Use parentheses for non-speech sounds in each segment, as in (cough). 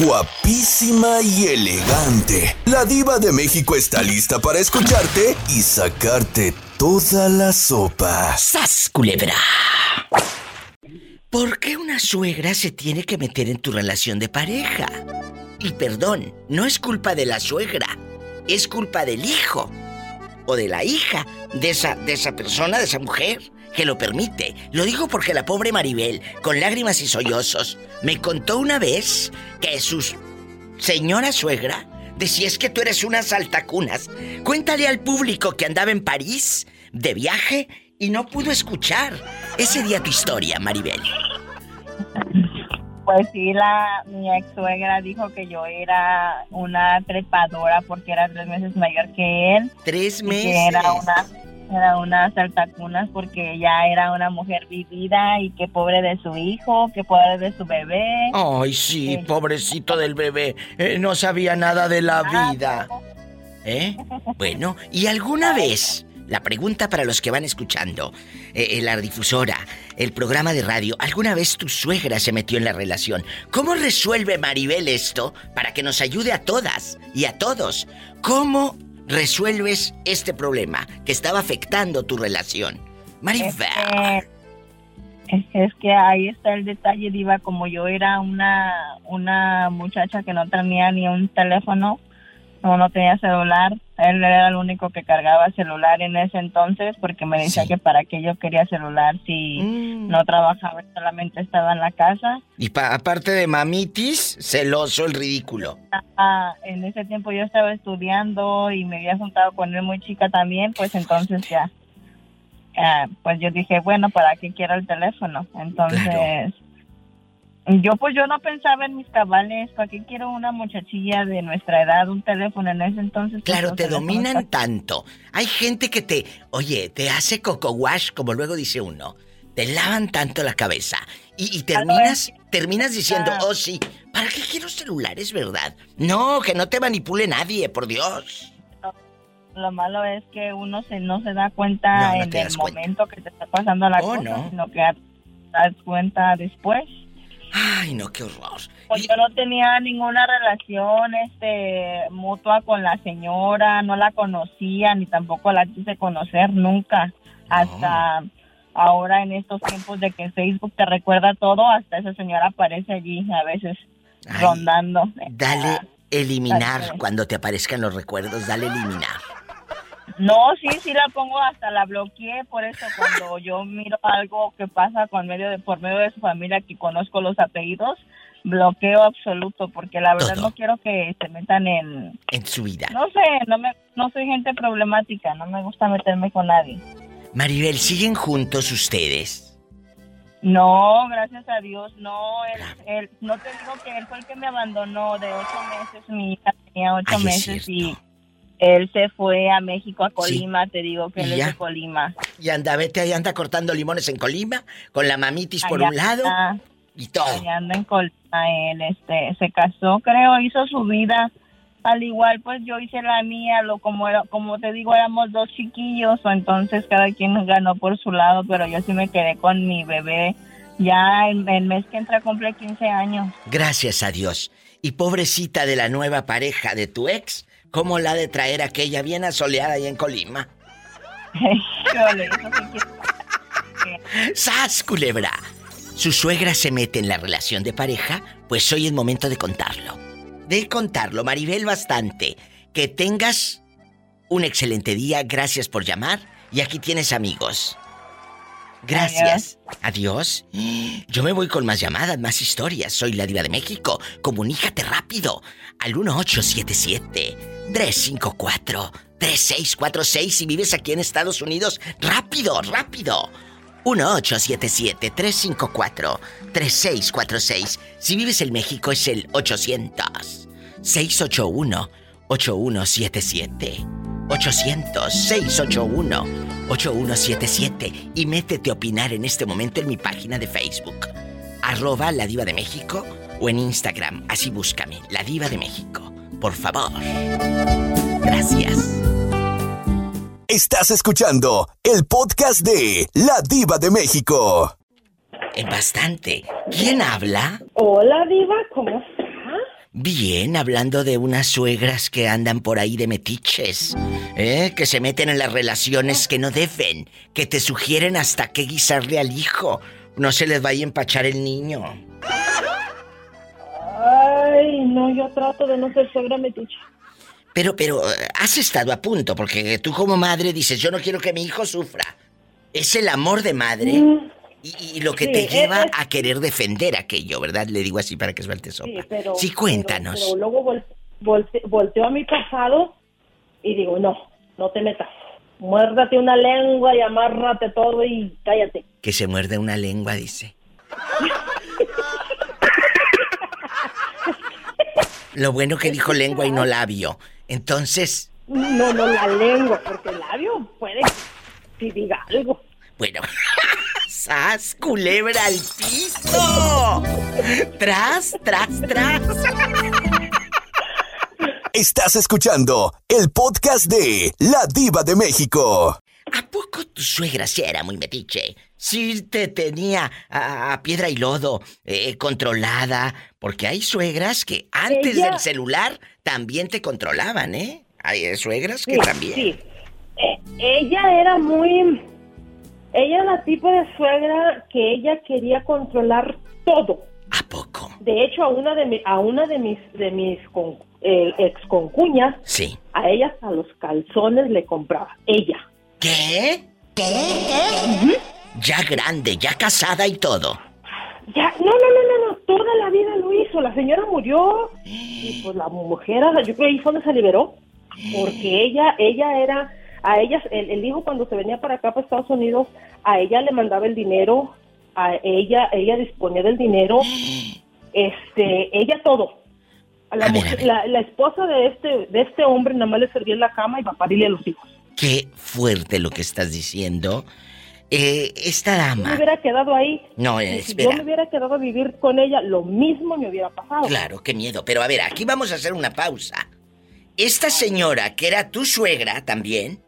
guapísima y elegante. La diva de México está lista para escucharte y sacarte toda la sopa. ¡Sas, culebra! ¿Por qué una suegra se tiene que meter en tu relación de pareja? Y perdón, no es culpa de la suegra, es culpa del hijo o de la hija de esa, de esa persona, de esa mujer que lo permite. Lo digo porque la pobre Maribel, con lágrimas y sollozos, me contó una vez que su señora suegra decía es que tú eres unas altacunas. Cuéntale al público que andaba en París de viaje y no pudo escuchar ese día tu historia, Maribel. Pues sí, la, mi ex suegra dijo que yo era una trepadora porque era tres meses mayor que él. Tres y meses. que era una era una saltacunas porque ella era una mujer vivida y que pobre de su hijo, que pobre de su bebé. Ay, sí, pobrecito del bebé. Eh, no sabía nada de la vida. ¿Eh? Bueno, ¿y alguna vez, la pregunta para los que van escuchando, eh, eh, la difusora, el programa de radio, ¿alguna vez tu suegra se metió en la relación? ¿Cómo resuelve Maribel esto para que nos ayude a todas y a todos? ¿Cómo resuelves este problema que estaba afectando tu relación? Maribel. Es que, es que ahí está el detalle, Diva, como yo era una, una muchacha que no tenía ni un teléfono, no, no tenía celular, él era el único que cargaba celular en ese entonces porque me decía que para qué yo quería celular si no trabajaba, solamente estaba en la casa. Y pa- aparte de mamitis, celoso el ridículo. Ah, en ese tiempo yo estaba estudiando y me había juntado con él muy chica también, pues entonces ya, ah, pues yo dije, bueno, ¿para qué quiero el teléfono? Entonces, yo pues yo no pensaba en mis cabales, ¿para qué quiero una muchachilla de nuestra edad, un teléfono en ese entonces? Claro, te dominan tanto. Hay gente que te, oye, te hace coco wash, como luego dice uno. Te lavan tanto la cabeza. Y, y terminas, terminas diciendo, oh sí, ¿para qué quiero celulares, verdad? No, que no te manipule nadie, por Dios. Lo malo es que uno se no se da cuenta No, no en el cuenta. momento que te está pasando la Oh, cosa, no. sino que te das cuenta después. Ay, no, qué horror. Pues yo no tenía ninguna relación este mutua con la señora, no la conocía ni tampoco la quise conocer nunca. Hasta ahora en estos tiempos de que Facebook te recuerda todo, hasta esa señora aparece allí a veces rondando. Dale eliminar Así es. cuando te aparezcan los recuerdos, dale eliminar. No, sí, sí la pongo, hasta la bloqueé, por eso cuando (laughs) yo miro algo que pasa con medio de, por medio de su familia que conozco los apellidos, bloqueo absoluto, porque la verdad no quiero que se metan en, En su vida. no sé, no me, no soy gente problemática, no me gusta meterme con nadie. Maribel, ¿siguen juntos ustedes? No, gracias a Dios, no, él, él- no te digo que él fue el que me abandonó de ocho meses, mi hija tenía ocho Ay, meses y él se fue a México, a Colima, te digo que ¿Y él es de Colima. Y anda, vete ahí, anda cortando limones en Colima, con la mamitis por un lado y todo. Allá anda en Colima, él este, se casó, creo, hizo su vida. Al igual, pues yo hice la mía, lo como era, como te digo, éramos dos chiquillos, o entonces cada quien ganó por su lado, pero yo sí me quedé con mi bebé. Ya el, el mes que entra cumple 15 años. Gracias a Dios. Y pobrecita de la nueva pareja de tu ex, ¿cómo la ha de traer aquella bien asoleada ahí en Colima? ¡Sas, culebra! ¿Su suegra se mete en la relación de pareja? Pues hoy es momento de contarlo. De contarlo, Maribel, bastante. Que tengas un excelente día, gracias por llamar. Y aquí tienes amigos. Gracias. Adiós. Yo me voy con más llamadas, más historias. Soy la diva de México. Comunícate rápido al 1877-354-3646 si vives aquí en Estados Unidos. Rápido, rápido. 1877-354-3646. Si vives en México es el 800-681-8177. 800-681-8177. Y métete a opinar en este momento en mi página de Facebook. Arroba La Diva de México o en Instagram. Así búscame, La Diva de México. Por favor. Gracias. Estás escuchando el podcast de La Diva de México. En bastante. ¿Quién habla? Hola, Diva, ¿cómo está? Bien, hablando de unas suegras que andan por ahí de metiches, ¿eh? que se meten en las relaciones que no deben, que te sugieren hasta qué guisarle al hijo. No se les vaya a empachar el niño. No, yo trato de no ser suegra metiche. Pero, pero, has estado a punto, porque tú como madre dices, yo no quiero que mi hijo sufra. Es el amor de madre. Mm. Y, lo que te lleva a querer defender aquello, ¿verdad? Le digo así para que suelte sopa. Sí, pero, sí cuéntanos. Pero, luego volteo a mi pasado y digo, no, no te metas. Muérdate una lengua y amárrate todo y cállate. Que se muerde una lengua, dice. (laughs) Lo bueno que dijo lengua y no labio. Entonces... No, no la lengua, porque el labio puede si diga algo. Bueno. (laughs) ¡Sas, culebra al piso! ¡Tras, tras, tras! Estás escuchando el podcast de La Diva de México. ¿A poco tu suegra sí era muy metiche? Sí te tenía a, piedra y lodo eh, controlada, porque hay suegras que antes del celular también te controlaban, ¿eh? Hay suegras que también. Sí. Eh, ella era muy ella era la tipo de suegra que ella quería controlar todo. ¿A poco? De hecho, a una de, a una de mis, de mis eh, ex concuñas, sí. a ellas a los calzones le compraba. Ella. ¿Qué? ¿Qué? Ya grande, ya casada y todo. Ya, no, no, no, no, no, toda la vida lo hizo. La señora murió y pues la mujer, yo creo que ahí fue donde se liberó. Porque ella, ella era a ella, el, hijo cuando se venía para acá, para Estados Unidos, a ella le mandaba el dinero, a ella, ella disponía del dinero, este, ella todo. A la, la, esposa de este, de este hombre nada más le servía en la cama y para parirle a los hijos. Qué fuerte lo que estás diciendo. Eh, esta dama. Me hubiera quedado ahí. No, Si yo me hubiera quedado a vivir con ella, lo mismo me hubiera pasado. Claro, qué miedo. Pero a ver, aquí vamos a hacer una pausa. Esta señora, que era tu suegra también,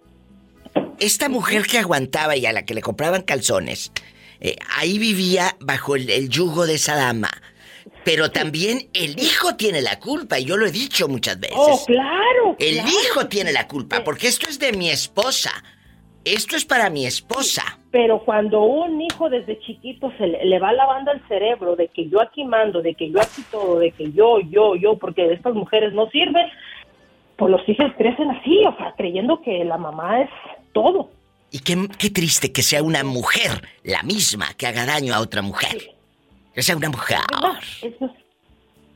esta mujer que aguantaba y a la que le compraban calzones, eh, ahí vivía bajo el, yugo de esa dama. Pero también el hijo tiene la culpa, y yo lo he dicho muchas veces. Oh, claro. El hijo tiene la culpa, porque esto es de mi esposa. Esto es para mi esposa. Pero cuando un hijo desde chiquito se le, va lavando el cerebro de que yo aquí mando, de que yo aquí todo, de que yo, yo, yo, porque estas mujeres no sirven, pues los hijos crecen así, o sea, creyendo que la mamá es todo. Y qué, qué triste que sea una mujer la misma que haga daño a otra mujer. Sea una mujer.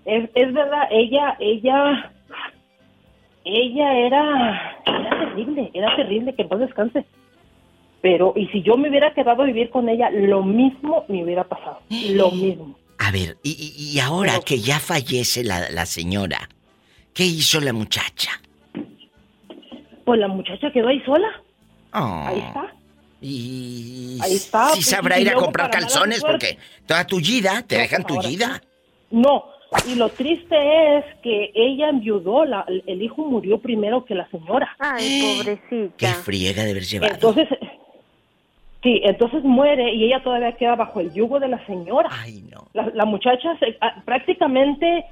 Es, es, verdad, ella, ella, ella era, era terrible, era terrible, que no descanse. Pero, y si yo me hubiera quedado a vivir con ella, lo mismo me hubiera pasado. Lo mismo. A ver, y, y ahora que ya fallece la, la señora, ¿qué hizo la muchacha? Pues la muchacha quedó ahí sola. Ah. Ahí está. Y Ahí está. Si sabrá ir a comprar calzones porque toda tullida, te dejan tullida. No, y lo triste es que ella enviudó, la, el hijo murió primero que la señora. Ay, pobrecita. Qué friega de haber llevado. Entonces, sí, entonces muere y ella todavía queda bajo el yugo de la señora. Ay, no. La, muchacha ah, prácticamente,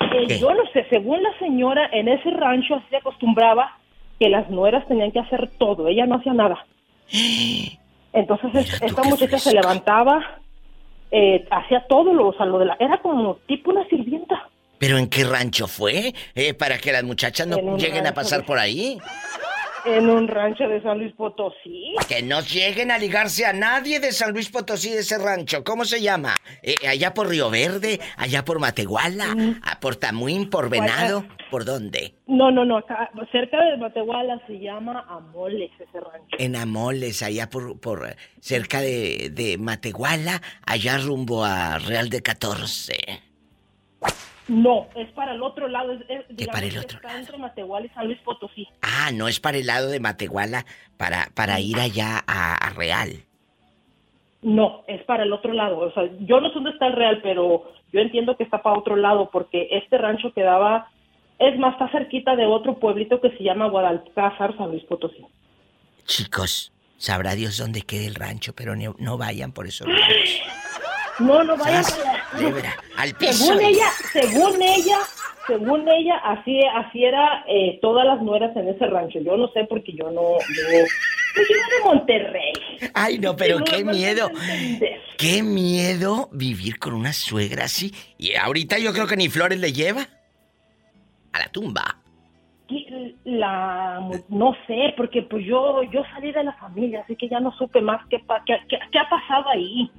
eh, yo no sé, según la señora, en ese rancho así se acostumbraba que las nueras tenían que hacer todo, ella no hacía nada. Entonces esta muchacha se levantaba, eh, hacía todo, lo, o sea, lo de la, era como tipo una sirvienta. ¿Pero en qué rancho fue? Eh, para que las muchachas no lleguen a pasar por ahí. En un rancho de San Luis Potosí. Que no lleguen a ligarse a nadie de San Luis Potosí de ese rancho. ¿Cómo se llama? Eh, allá por Río Verde, allá por Matehuala, mm. por Tamuín, por Venado, ¿por dónde? No, no, no, acá, cerca de Matehuala se llama Amoles ese rancho. En Amoles, allá por, por cerca de, de Matehuala, allá rumbo a Real de 14. No, es para el otro lado. Es, para el otro está entre Matehuala y San Luis Potosí. Ah, no es para el lado de Matehuala, para, para ir allá a, Real. No, es para el otro lado. O sea, yo no sé dónde está el Real, pero yo entiendo que está para otro lado, porque este rancho quedaba, es más, está cerquita de otro pueblito que se llama Guadalcázar, San Luis Potosí. Chicos, sabrá Dios dónde queda el rancho, pero no, vayan por eso. (laughs) No, no vayan. para Culebra, al piso. Según ella, según ella, según ella, así, así era eh, todas las nueras en ese rancho. Yo no sé porque yo no, yo, pues yo de Monterrey. Ay, no, pero No, qué no miedo. Qué miedo vivir con una suegra así. Y ahorita yo creo que ni flores le lleva. A la tumba. La, no sé, porque pues yo, yo salí de la familia, así que ya no supe más qué, pa- qué, qué- qué ha pasado ahí.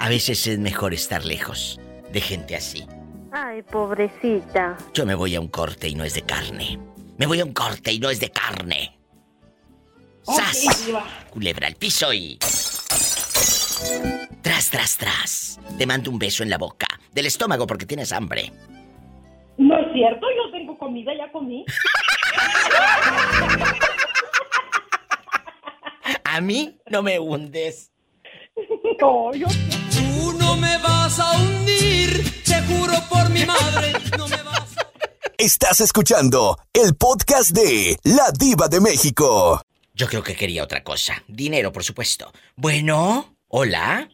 A veces es mejor estar lejos de gente así. Ay, pobrecita. Yo me voy a un corte y no es de carne. Me voy a un corte y no es de carne. ¡Sas! Culebra al piso y. Tras, tras, tras. Te mando un beso en la boca. Del estómago porque tienes hambre. No es cierto, yo tengo comida, ya comí. (laughs) A mí no me hundes. No, yo Tú no me vas a hundir, te juro por mi madre, no me vas a... Estás escuchando el podcast de La Diva de México. Yo creo que quería otra cosa. Dinero, por supuesto. Bueno, hola.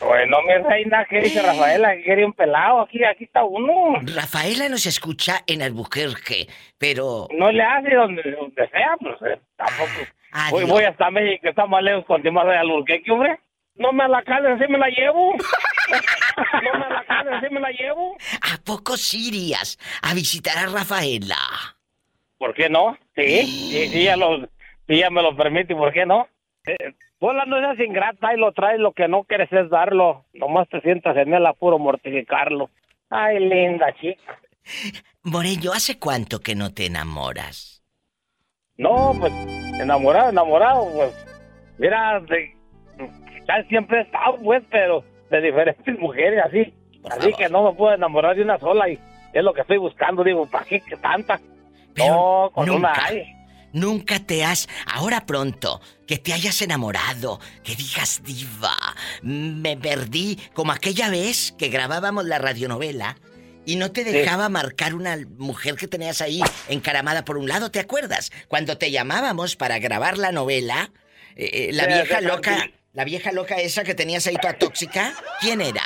Bueno, mi reina, ¿qué dice Rafaela? Que quería un pelado. Aquí, aquí está uno. Rafaela nos escucha en Albuquerque, pero. No le hace donde, donde sea, pues eh, tampoco. Adiós. Voy, voy hasta México, está más lejos con más de Alburquerque, hombre. No me la calen, así me la llevo. (laughs) no me la calen, así me la llevo. ¿A poco sí irías a visitar a Rafaela? ¿Por qué no? Sí, sí, sí, ya, lo, sí, me lo permite, ¿por qué no? Eh, no seas ingrata y lo traes, lo que no quieres es darlo. Nomás te sientas en el apuro mortificarlo. Ay, linda chica. Morello, ¿hace cuánto que no te enamoras? No, pues, enamorado, enamorado, pues, mira, de, ya siempre he estado, pues, pero de diferentes (laughs) mujeres, así, así que no me puedo enamorar de una sola y es lo que estoy buscando, digo, ¿para qué tanta? Pero no, con nunca, una hay. nunca te has, ahora pronto, que te hayas enamorado, que digas diva, me perdí, como aquella vez que grabábamos la radionovela y no te dejaba marcar una mujer que tenías ahí encaramada por un lado, ¿te acuerdas? Cuando te llamábamos para grabar la novela, eh, eh, la Sí, vieja sí, loca, sí. La vieja loca esa que tenías ahí toda tóxica, ¿quién era?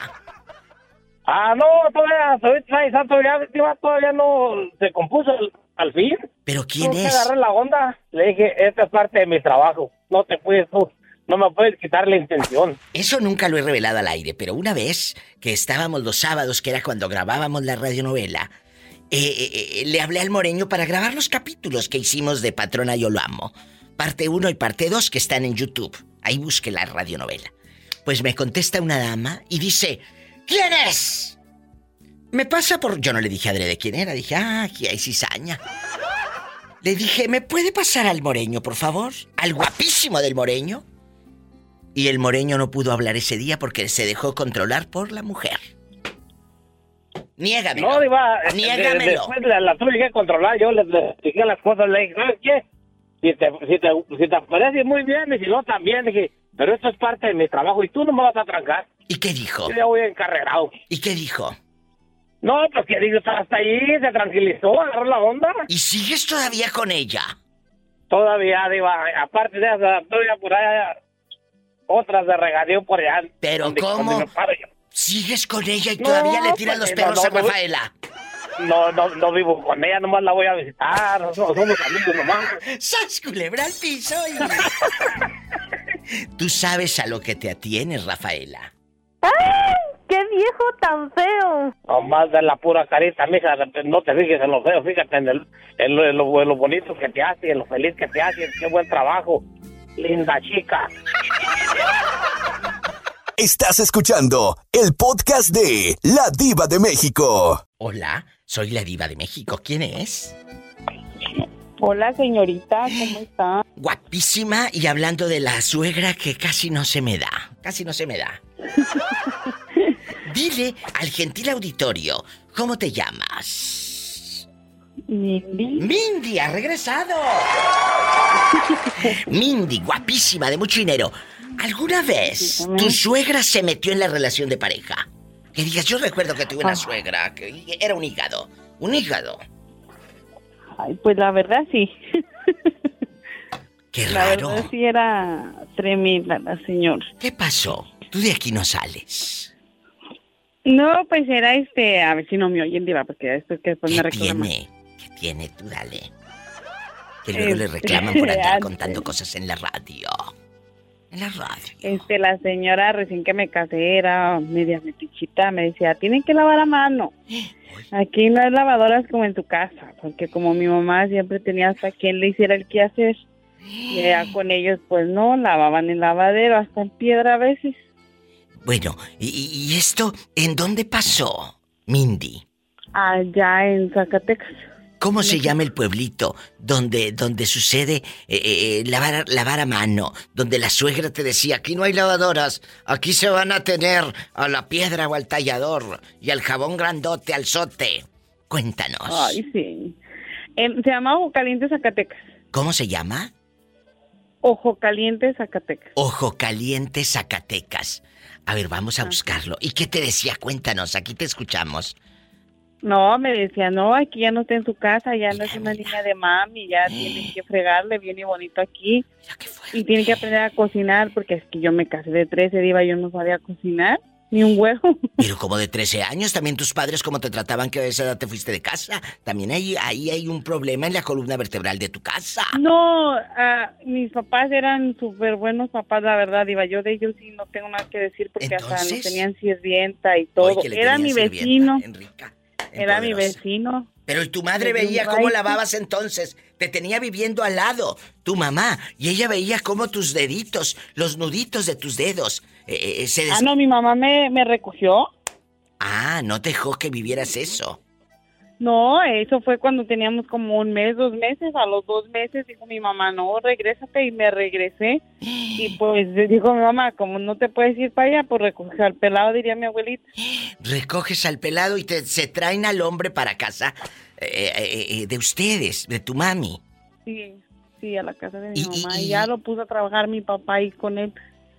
Ah, no, todavía, todavía, todavía, no se compuso al, al fin. ¿Pero quién que es? agarrar la onda. Le dije, esta es parte de mi trabajo. No te puedes, tú, no me puedes quitar la intención. Eso nunca lo he revelado al aire, pero una vez que estábamos los sábados, que era cuando grabábamos la radionovela, eh, eh, eh, le hablé al Moreño para grabar los capítulos que hicimos de Patrona Yo Lo Amo. Parte 1 y parte 2 que están en YouTube. Ahí busque la radionovela. Pues me contesta una dama y dice, ¿quién es? Me pasa por... Yo no le dije adrede quién era, dije, ah, aquí hay cizaña. Le dije, ¿me puede pasar al Moreño, por favor? Al guapísimo del Moreño. Y el moreño no pudo hablar ese día porque se dejó controlar por la mujer. Niégamelo. No, Diva, eh, Niégamelo. de- después la, la tuve que controlar, yo le, le dije las cosas, le dije, ¿sabes qué? Si te, si, te, si te parece muy bien, y si no también, dije, pero esto es parte de mi trabajo y tú no me vas a trancar. ¿Y qué dijo? Yo ya voy encarrerado. ¿Y qué dijo? No, pues que digo, hasta ahí se tranquilizó, agarró la onda. ¿Y sigues todavía con ella? Todavía, Diva, aparte de esa, todavía por allá, otras de regadío por allá. ¿Pero donde- cómo? donde. ¿Sigues con ella y No, todavía le tiras pues, los perros no, a. Rafaela? No, no, no vivo con ella, nomás la voy a visitar, no- somos amigos nomás. ¡Sas, culebra al piso! y- Tú sabes a lo que te atienes, Rafaela. ¡Ay! ¡Qué viejo tan feo! Nomás de la pura carita, mija, no te fijes en lo feo, fíjate en, el, en, lo, en lo- en lo bonito que te hace, en lo feliz que te hace, qué buen trabajo. Linda chica. Estás escuchando el podcast de La Diva de México. Hola, soy la diva de México. ¿Quién es? Hola, señorita, ¿cómo está? Guapísima y hablando de la suegra que casi no se me da. Casi no se me da. (laughs) Dile al gentil auditorio, ¿cómo te llamas? Mindy. Mindy, ha regresado. (laughs) Mindy, guapísima, de mucho dinero. ¿Alguna vez tu suegra se metió en la relación de pareja? Que digas, yo recuerdo que tuve una Ah. suegra que era un hígado. Un hígado. Ay, pues la verdad sí. Qué La raro. verdad sí era tremenda la señora. ¿Qué pasó? Tú de aquí no sales. No, pues era este, a ver si no me oyen, Diva, porque después que después me ¿Qué reclaman. tiene? ¿Qué tiene? Tú dale. Que luego le Este, reclaman por andar (laughs) contando cosas en la radio. En la radio. Este, la señora recién que me casé era media metichita, me decía, tienen que lavar a mano. (gasps) Aquí no hay lavadoras como en tu casa, porque como mi mamá siempre tenía hasta quien le hiciera el quehacer, y ya (gasps) con ellos pues no, lavaban el lavadero, hasta en piedra a veces. Bueno, ¿y, y- y esto en dónde pasó, Mindy? Allá en Zacatecas. ¿Cómo se llama el pueblito donde, donde sucede eh, eh, lavar, lavar a mano? Donde la suegra te decía, aquí no hay lavadoras, aquí se van a tener a la piedra o al tallador y al jabón grandote, al sote. Cuéntanos. Ay, sí. Em, se llama Ojo Caliente Zacatecas. ¿Cómo se llama? Ojo Caliente Zacatecas. Ojo Caliente, Zacatecas. A ver, vamos a buscarlo. ¿Y qué te decía? Cuéntanos, aquí te escuchamos. No, me decía, no, aquí ya no está en su casa, ya no es una niña de mami, ya tienen que fregarle bien y bonito aquí. Y tiene que aprender a cocinar, porque es que yo me casé de 13, diva, yo no sabía cocinar, ni un huevo. (laughs) Pero como de 13 años, también tus padres, como te trataban que a esa edad te fuiste de casa. También ahí, ahí hay un problema en la columna vertebral de tu casa. No, ah, mis papás eran súper buenos papás, la verdad, diva, yo de ellos sí no tengo nada que decir, porque hasta nos tenían sirvienta y todo. Era mi vecino, Enrica, era mi vecino. Pero ¿y tu madre veía cómo lavabas entonces? Te tenía viviendo al lado, tu mamá, y ella veía cómo tus deditos, los nuditos de tus dedos, eh, eh, se des... Ah, no, mi mamá me, me recogió. Ah, no te dejó que vivieras eso. No, eso fue cuando teníamos como un mes, dos meses. A los dos meses dijo mi mamá, no, regrésate y me regresé. Y (gasps) pues dijo mi mamá, como no te puedes ir para allá, pues recoge al pelado, diría mi abuelita. (gasps) Recoges al pelado y te, se traen al hombre para casa eh, eh, eh, de ustedes, de tu mami. Sí, sí, a la casa de mi Y- y- mamá. y- Y ya lo puso a trabajar mi papá ahí con él.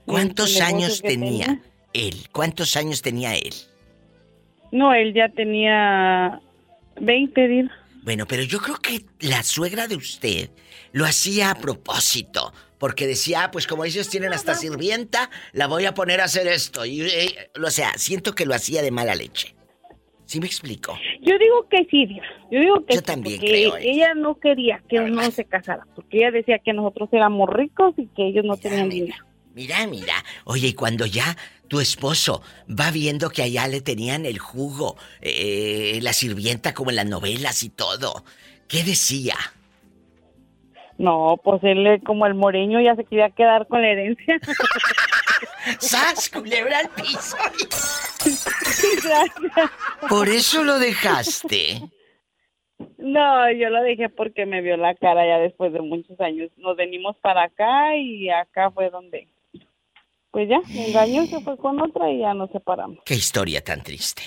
¿Cuántos años tenía él? ¿Cuántos años tenía él? No, él ya tenía 20, dir. Bueno, pero yo creo que la suegra de usted lo hacía a propósito. Porque decía, ah, pues como ellos tienen hasta sirvienta, la voy a poner a hacer esto. Y, eh, o sea, siento que lo hacía de mala leche. ¿Sí me explico? Yo digo que sí, Dios. Yo digo que Yo sí, también creo, ella no quería que uno se casara, porque ella decía que nosotros éramos ricos y que ellos no Mira, tenían mira, dinero. Mira, mira. Oye, y cuando ya tu esposo va viendo que allá le tenían el jugo, eh, la sirvienta como en las novelas y todo, ¿qué decía? No, pues él como el moreño ya se quería quedar con la herencia. (laughs) ¡Sas, culebra al piso! (laughs) Por eso lo dejaste. no, yo lo dejé porque me vio la cara ya después de muchos años. Nos venimos para acá y acá fue donde, pues ya, me engañó, se fue con otra y ya nos separamos. Qué historia tan triste.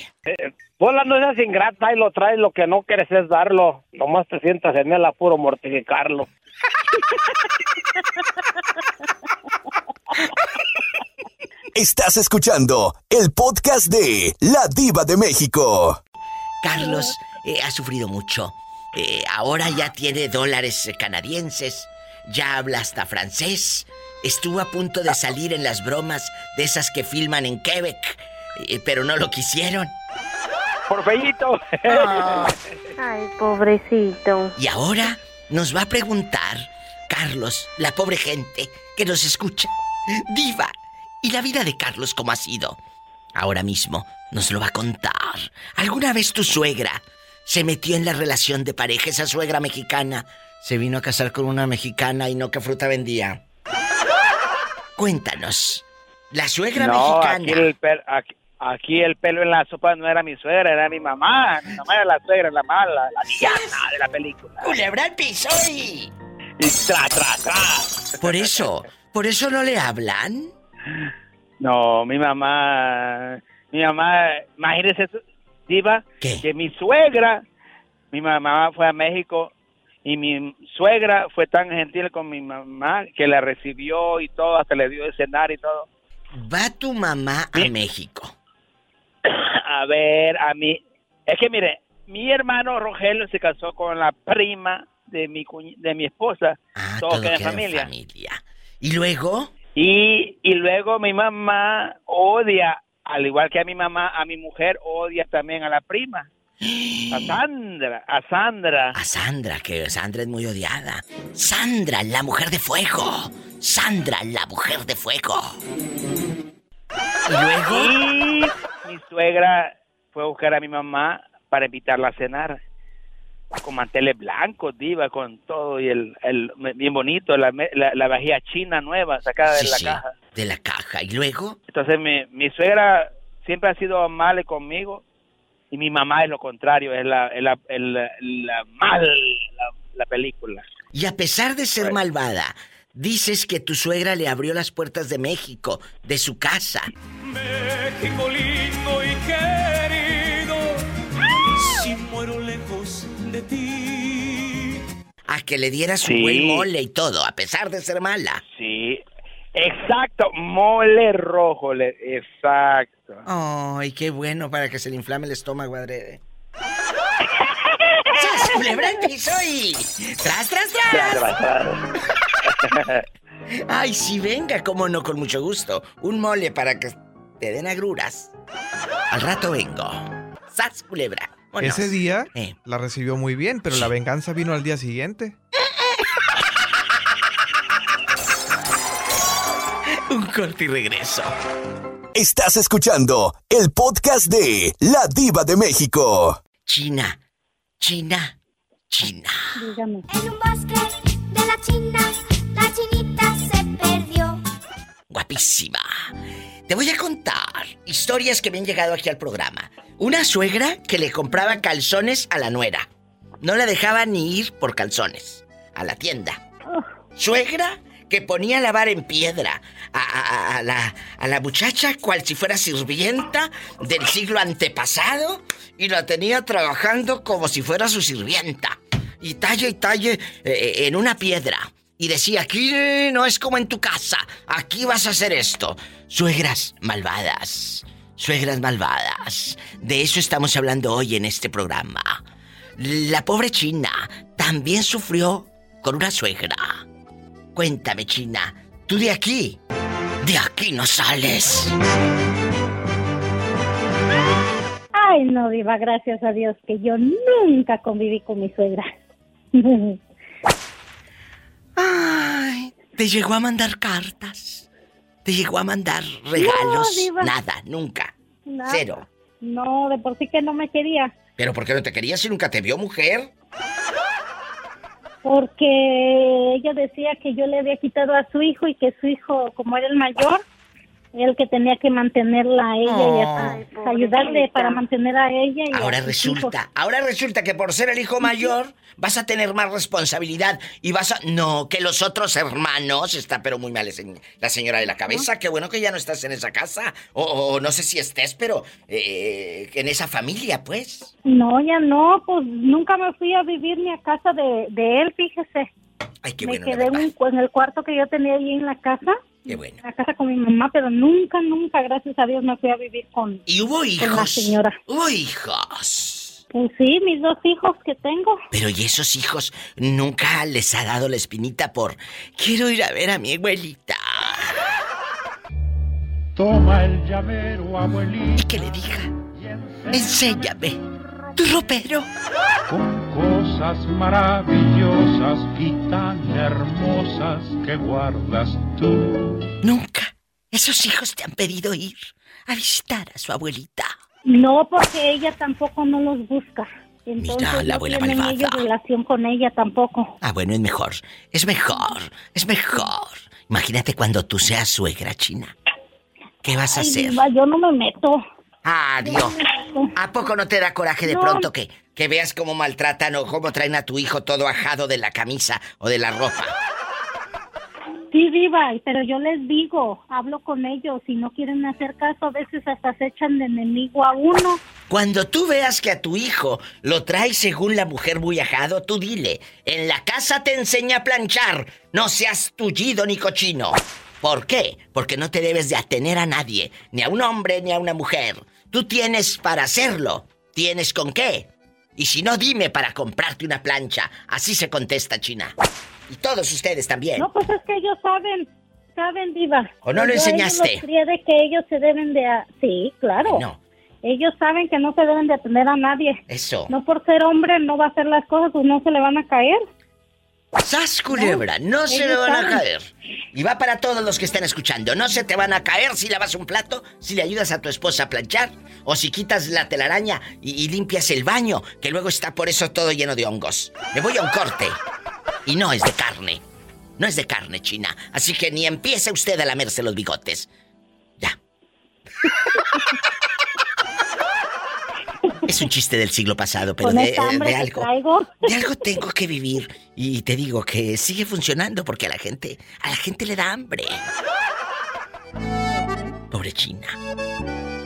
Bola no seas ingrata y lo traes, lo que no quieres es darlo. Nomás te sientas en el apuro mortificarlo. Estás escuchando el podcast de La Diva de México. Carlos eh, ha sufrido mucho. Eh, ahora ya tiene dólares eh, canadienses. Ya habla hasta francés. Estuvo a punto de salir en las bromas de esas que filman en Quebec. eh, pero no lo quisieron. Por feíto. Ay, pobrecito. Y ahora nos va a preguntar, Carlos, la pobre gente que nos escucha, diva, ¿y la vida de Carlos cómo ha sido? Ahora mismo nos lo va a contar. ¿Alguna vez tu suegra se metió en la relación de pareja, esa suegra mexicana? Se vino a casar con una mexicana y no qué fruta vendía. Cuéntanos. La suegra No, mexicana. aquí el, pel- aquí, aquí el pelo en la sopa no era mi suegra, era mi mamá. Mi mamá era la suegra, la mala, la villana de la película. Culebra al piso y... Y tra, tra, tra. Por eso, por eso no le hablan. No, mi mamá, mi mamá, imagínese, diva, ¿Qué? que mi suegra, mi mamá fue a México y mi suegra fue tan gentil con mi mamá que la recibió y todo, hasta le dio de cenar y todo. Va tu mamá a Sí. México. A ver, a mí, es que mire, mi hermano Rogelio se casó con la prima de mi cuñ- de mi esposa, Ah, todo todo queda en queda en familia. familia. Y luego, Y, y luego mi mamá odia al igual que a mi mamá, a mi mujer odia también a la prima. A Sandra, a Sandra. A Sandra, que Sandra es muy odiada. Sandra, la mujer de fuego. Sandra, la mujer de fuego. ¿Y luego? Y mi suegra fue a buscar a mi mamá para invitarla a cenar. Con manteles blancos, diva, con todo y el, el bien bonito, la, la, la vajilla china nueva sacada de la sí, caja. De la caja. ¿Y luego? Entonces mi, mi suegra siempre ha sido amable conmigo y mi mamá es lo contrario, es la, es la, es la- la mal la, la película. Y a pesar de ser malvada, dices que tu suegra le abrió las puertas de México, de su casa. México lindo y querido, si muero lejos de ti. A que le diera su Sí. buen mole y todo, a pesar de ser mala. Sí, exacto, mole rojo, le- exacto. Ay, qué bueno para que se le inflame el estómago, adrede. (laughs) ¡Sas, culebra al piso y... ¡Tras, tras, tras! (laughs) Ay, sí, venga, cómo no, con mucho gusto. Un mole para que te den agruras. Al rato vengo. ¡Sas, culebra! Vámonos. Ese día Eh. la recibió muy bien, pero la venganza vino al día siguiente. (laughs) Un corte y regreso. Estás escuchando el podcast de La Diva de México. China, China, China. Dígame. En un bosque de la China, la chinita se perdió. Guapísima. Te voy a contar historias que me han llegado aquí al programa. Una suegra que le compraba calzones a la nuera. No la dejaba ni ir por calzones a la tienda. Suegra que ponía a lavar en piedra a, la, a la muchacha cual si fuera sirvienta del siglo antepasado y la tenía trabajando como si fuera su sirvienta. Y talle y talle eh, en una piedra. Y decía, aquí no es como en tu casa, aquí vas a hacer esto. Suegras malvadas, suegras malvadas. De eso estamos hablando hoy en este programa. La pobre China también sufrió con una suegra. Cuéntame, China, ¿tú de aquí? De aquí no sales. Ay, no, Diva, gracias a Dios que yo nunca conviví con mi suegra. (laughs) Ay, ¿te llegó a mandar cartas? ¿Te llegó a mandar regalos? Nada, nunca. Nada. Cero. No, de por sí que no me quería. ¿Pero por qué no te querías si nunca te vio mujer? Porque ella decía que yo le había quitado a su hijo y que su hijo, como era el mayor, el que tenía que mantenerla a ella y a- ayudarle para mantener a ella. Y Ahora resulta, hijos. ahora resulta que por ser el hijo mayor vas a tener más responsabilidad y vas a... No, que los otros hermanos, está pero muy mal la señora de la cabeza, qué bueno que ya no estás en esa casa, o, o no sé si estés, pero eh, en esa familia, pues. No, ya no, pues nunca me fui a vivir ni a casa de, de él, fíjese. Ay, qué me bueno, quedé en el cuarto que yo tenía allí en la casa, Qué bueno. en la casa con mi mamá, pero nunca, nunca, gracias a Dios, me fui a vivir con, ¿Y hubo con la hijos? señora. Hubo hijos. Pues sí, mis dos hijos que tengo. Pero ¿y esos hijos nunca les ha dado la espinita por... Quiero ir a ver a mi abuelita? Toma el llavero, abuelita. Y que le diga, enséñame tu ropero. Con cosas maravillosas y tan hermosas que guardas tú. Nunca esos hijos te han pedido ir a visitar a su abuelita. No, porque ella tampoco no los busca. Entonces Mira, la no abuela tienen malvada. ellos relación con ella tampoco. Ah, bueno, es mejor. Es mejor. Es mejor. Imagínate cuando tú seas suegra china. ¿Qué vas a Ay, hacer? diva, yo no me meto. Ah, Dios. ¿A poco no te da coraje de No. pronto que, que veas cómo maltratan o cómo traen a tu hijo todo ajado de la camisa o de la ropa? Sí, viva, pero yo les digo, hablo con ellos, si no quieren hacer caso, a veces hasta se echan de enemigo a uno. Cuando tú veas que a tu hijo lo trae según la mujer muy ajado, tú dile, en la casa te enseña a planchar, no seas tullido ni cochino. ¿Por qué? Porque no te debes de atener a nadie, ni a un hombre ni a una mujer. Tú tienes para hacerlo, tienes con qué. Y si no, dime para comprarte una plancha. Así se contesta, China. Y todos ustedes también. No, pues es que ellos saben, saben, Diva. ¿O no lo Yo enseñaste? crié de que ellos se deben de... a- Sí, claro. No. Ellos saben que no se deben de atender a nadie. Eso. No por ser hombre no va a hacer las cosas, pues no se le van a caer. ¡Sas, culebra! No, se le van a caer. Y va para todos los que están escuchando. No se te van a caer si lavas un plato, si le ayudas a tu esposa a planchar, o si quitas la telaraña y, y limpias el baño, que luego está por eso todo lleno de hongos. Me voy a un corte. Y no es de carne. No es de carne, China. Así que ni empiece usted a lamerse los bigotes. Ya. (laughs) Es un chiste del siglo pasado, pero de, hambre de algo. De algo tengo que vivir. Y te digo que sigue funcionando porque a la gente, a la gente le da hambre. Pobre China.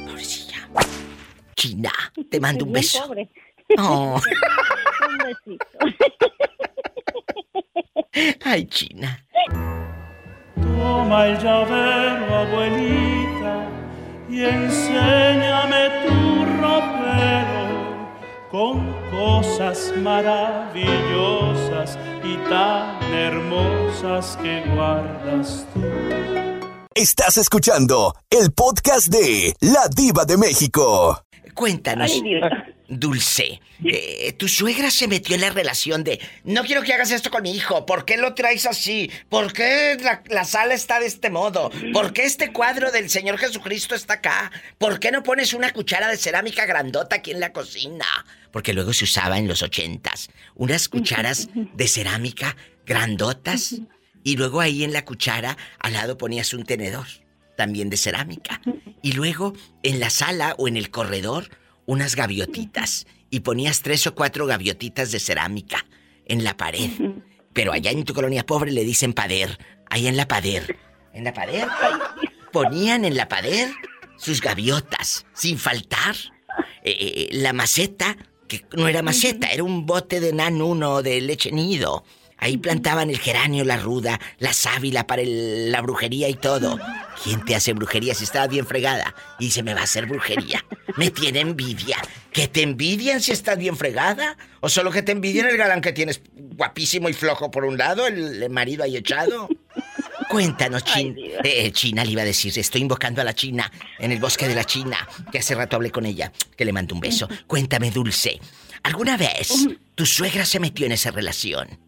Pobrecilla. China, te mando un beso. pobre. Oh. (laughs) un besito. Ay, China. Toma el llavero, abuelita, y enséñame tu ropero con cosas maravillosas y tan hermosas que guardas tú. Estás escuchando el podcast de La Diva de México. Cuéntanos, Ay, Dios. Dulce. eh, tu suegra se metió en la relación de no quiero que hagas esto con mi hijo. ¿Por qué lo traes así? ¿Por qué la, la sala está de este modo? ¿Por qué este cuadro del Señor Jesucristo está acá? ¿Por qué no pones una cuchara de cerámica grandota aquí en la cocina? Porque luego se usaba en los ochentas unas cucharas de cerámica grandotas y luego ahí en la cuchara al lado ponías un tenedor también de cerámica. Y luego en la sala o en el corredor unas gaviotitas y ponías tres o cuatro gaviotitas de cerámica en la pared. Pero allá en tu colonia pobre le dicen pader, ahí en la pader. En la pader ponían en la pader sus gaviotas, sin faltar. Eh, eh, la maceta, que no era maceta, era un bote de nan uno de leche nido. Ahí plantaban el geranio, la ruda, la sábila para el- la brujería y todo. ¿Quién te hace brujería si estaba bien fregada? Y dice, me va a hacer brujería. Me tiene envidia. ¿Que te envidian si estás bien fregada? ¿O solo que te envidian el galán que tienes guapísimo y flojo por un lado, el, el marido ahí echado? Cuéntanos, Chin. Eh, China le iba a decir, estoy invocando a la China en el bosque de la China, que hace rato hablé con ella, que le mando un beso. Cuéntame, Dulce, ¿alguna vez tu suegra se metió en esa relación?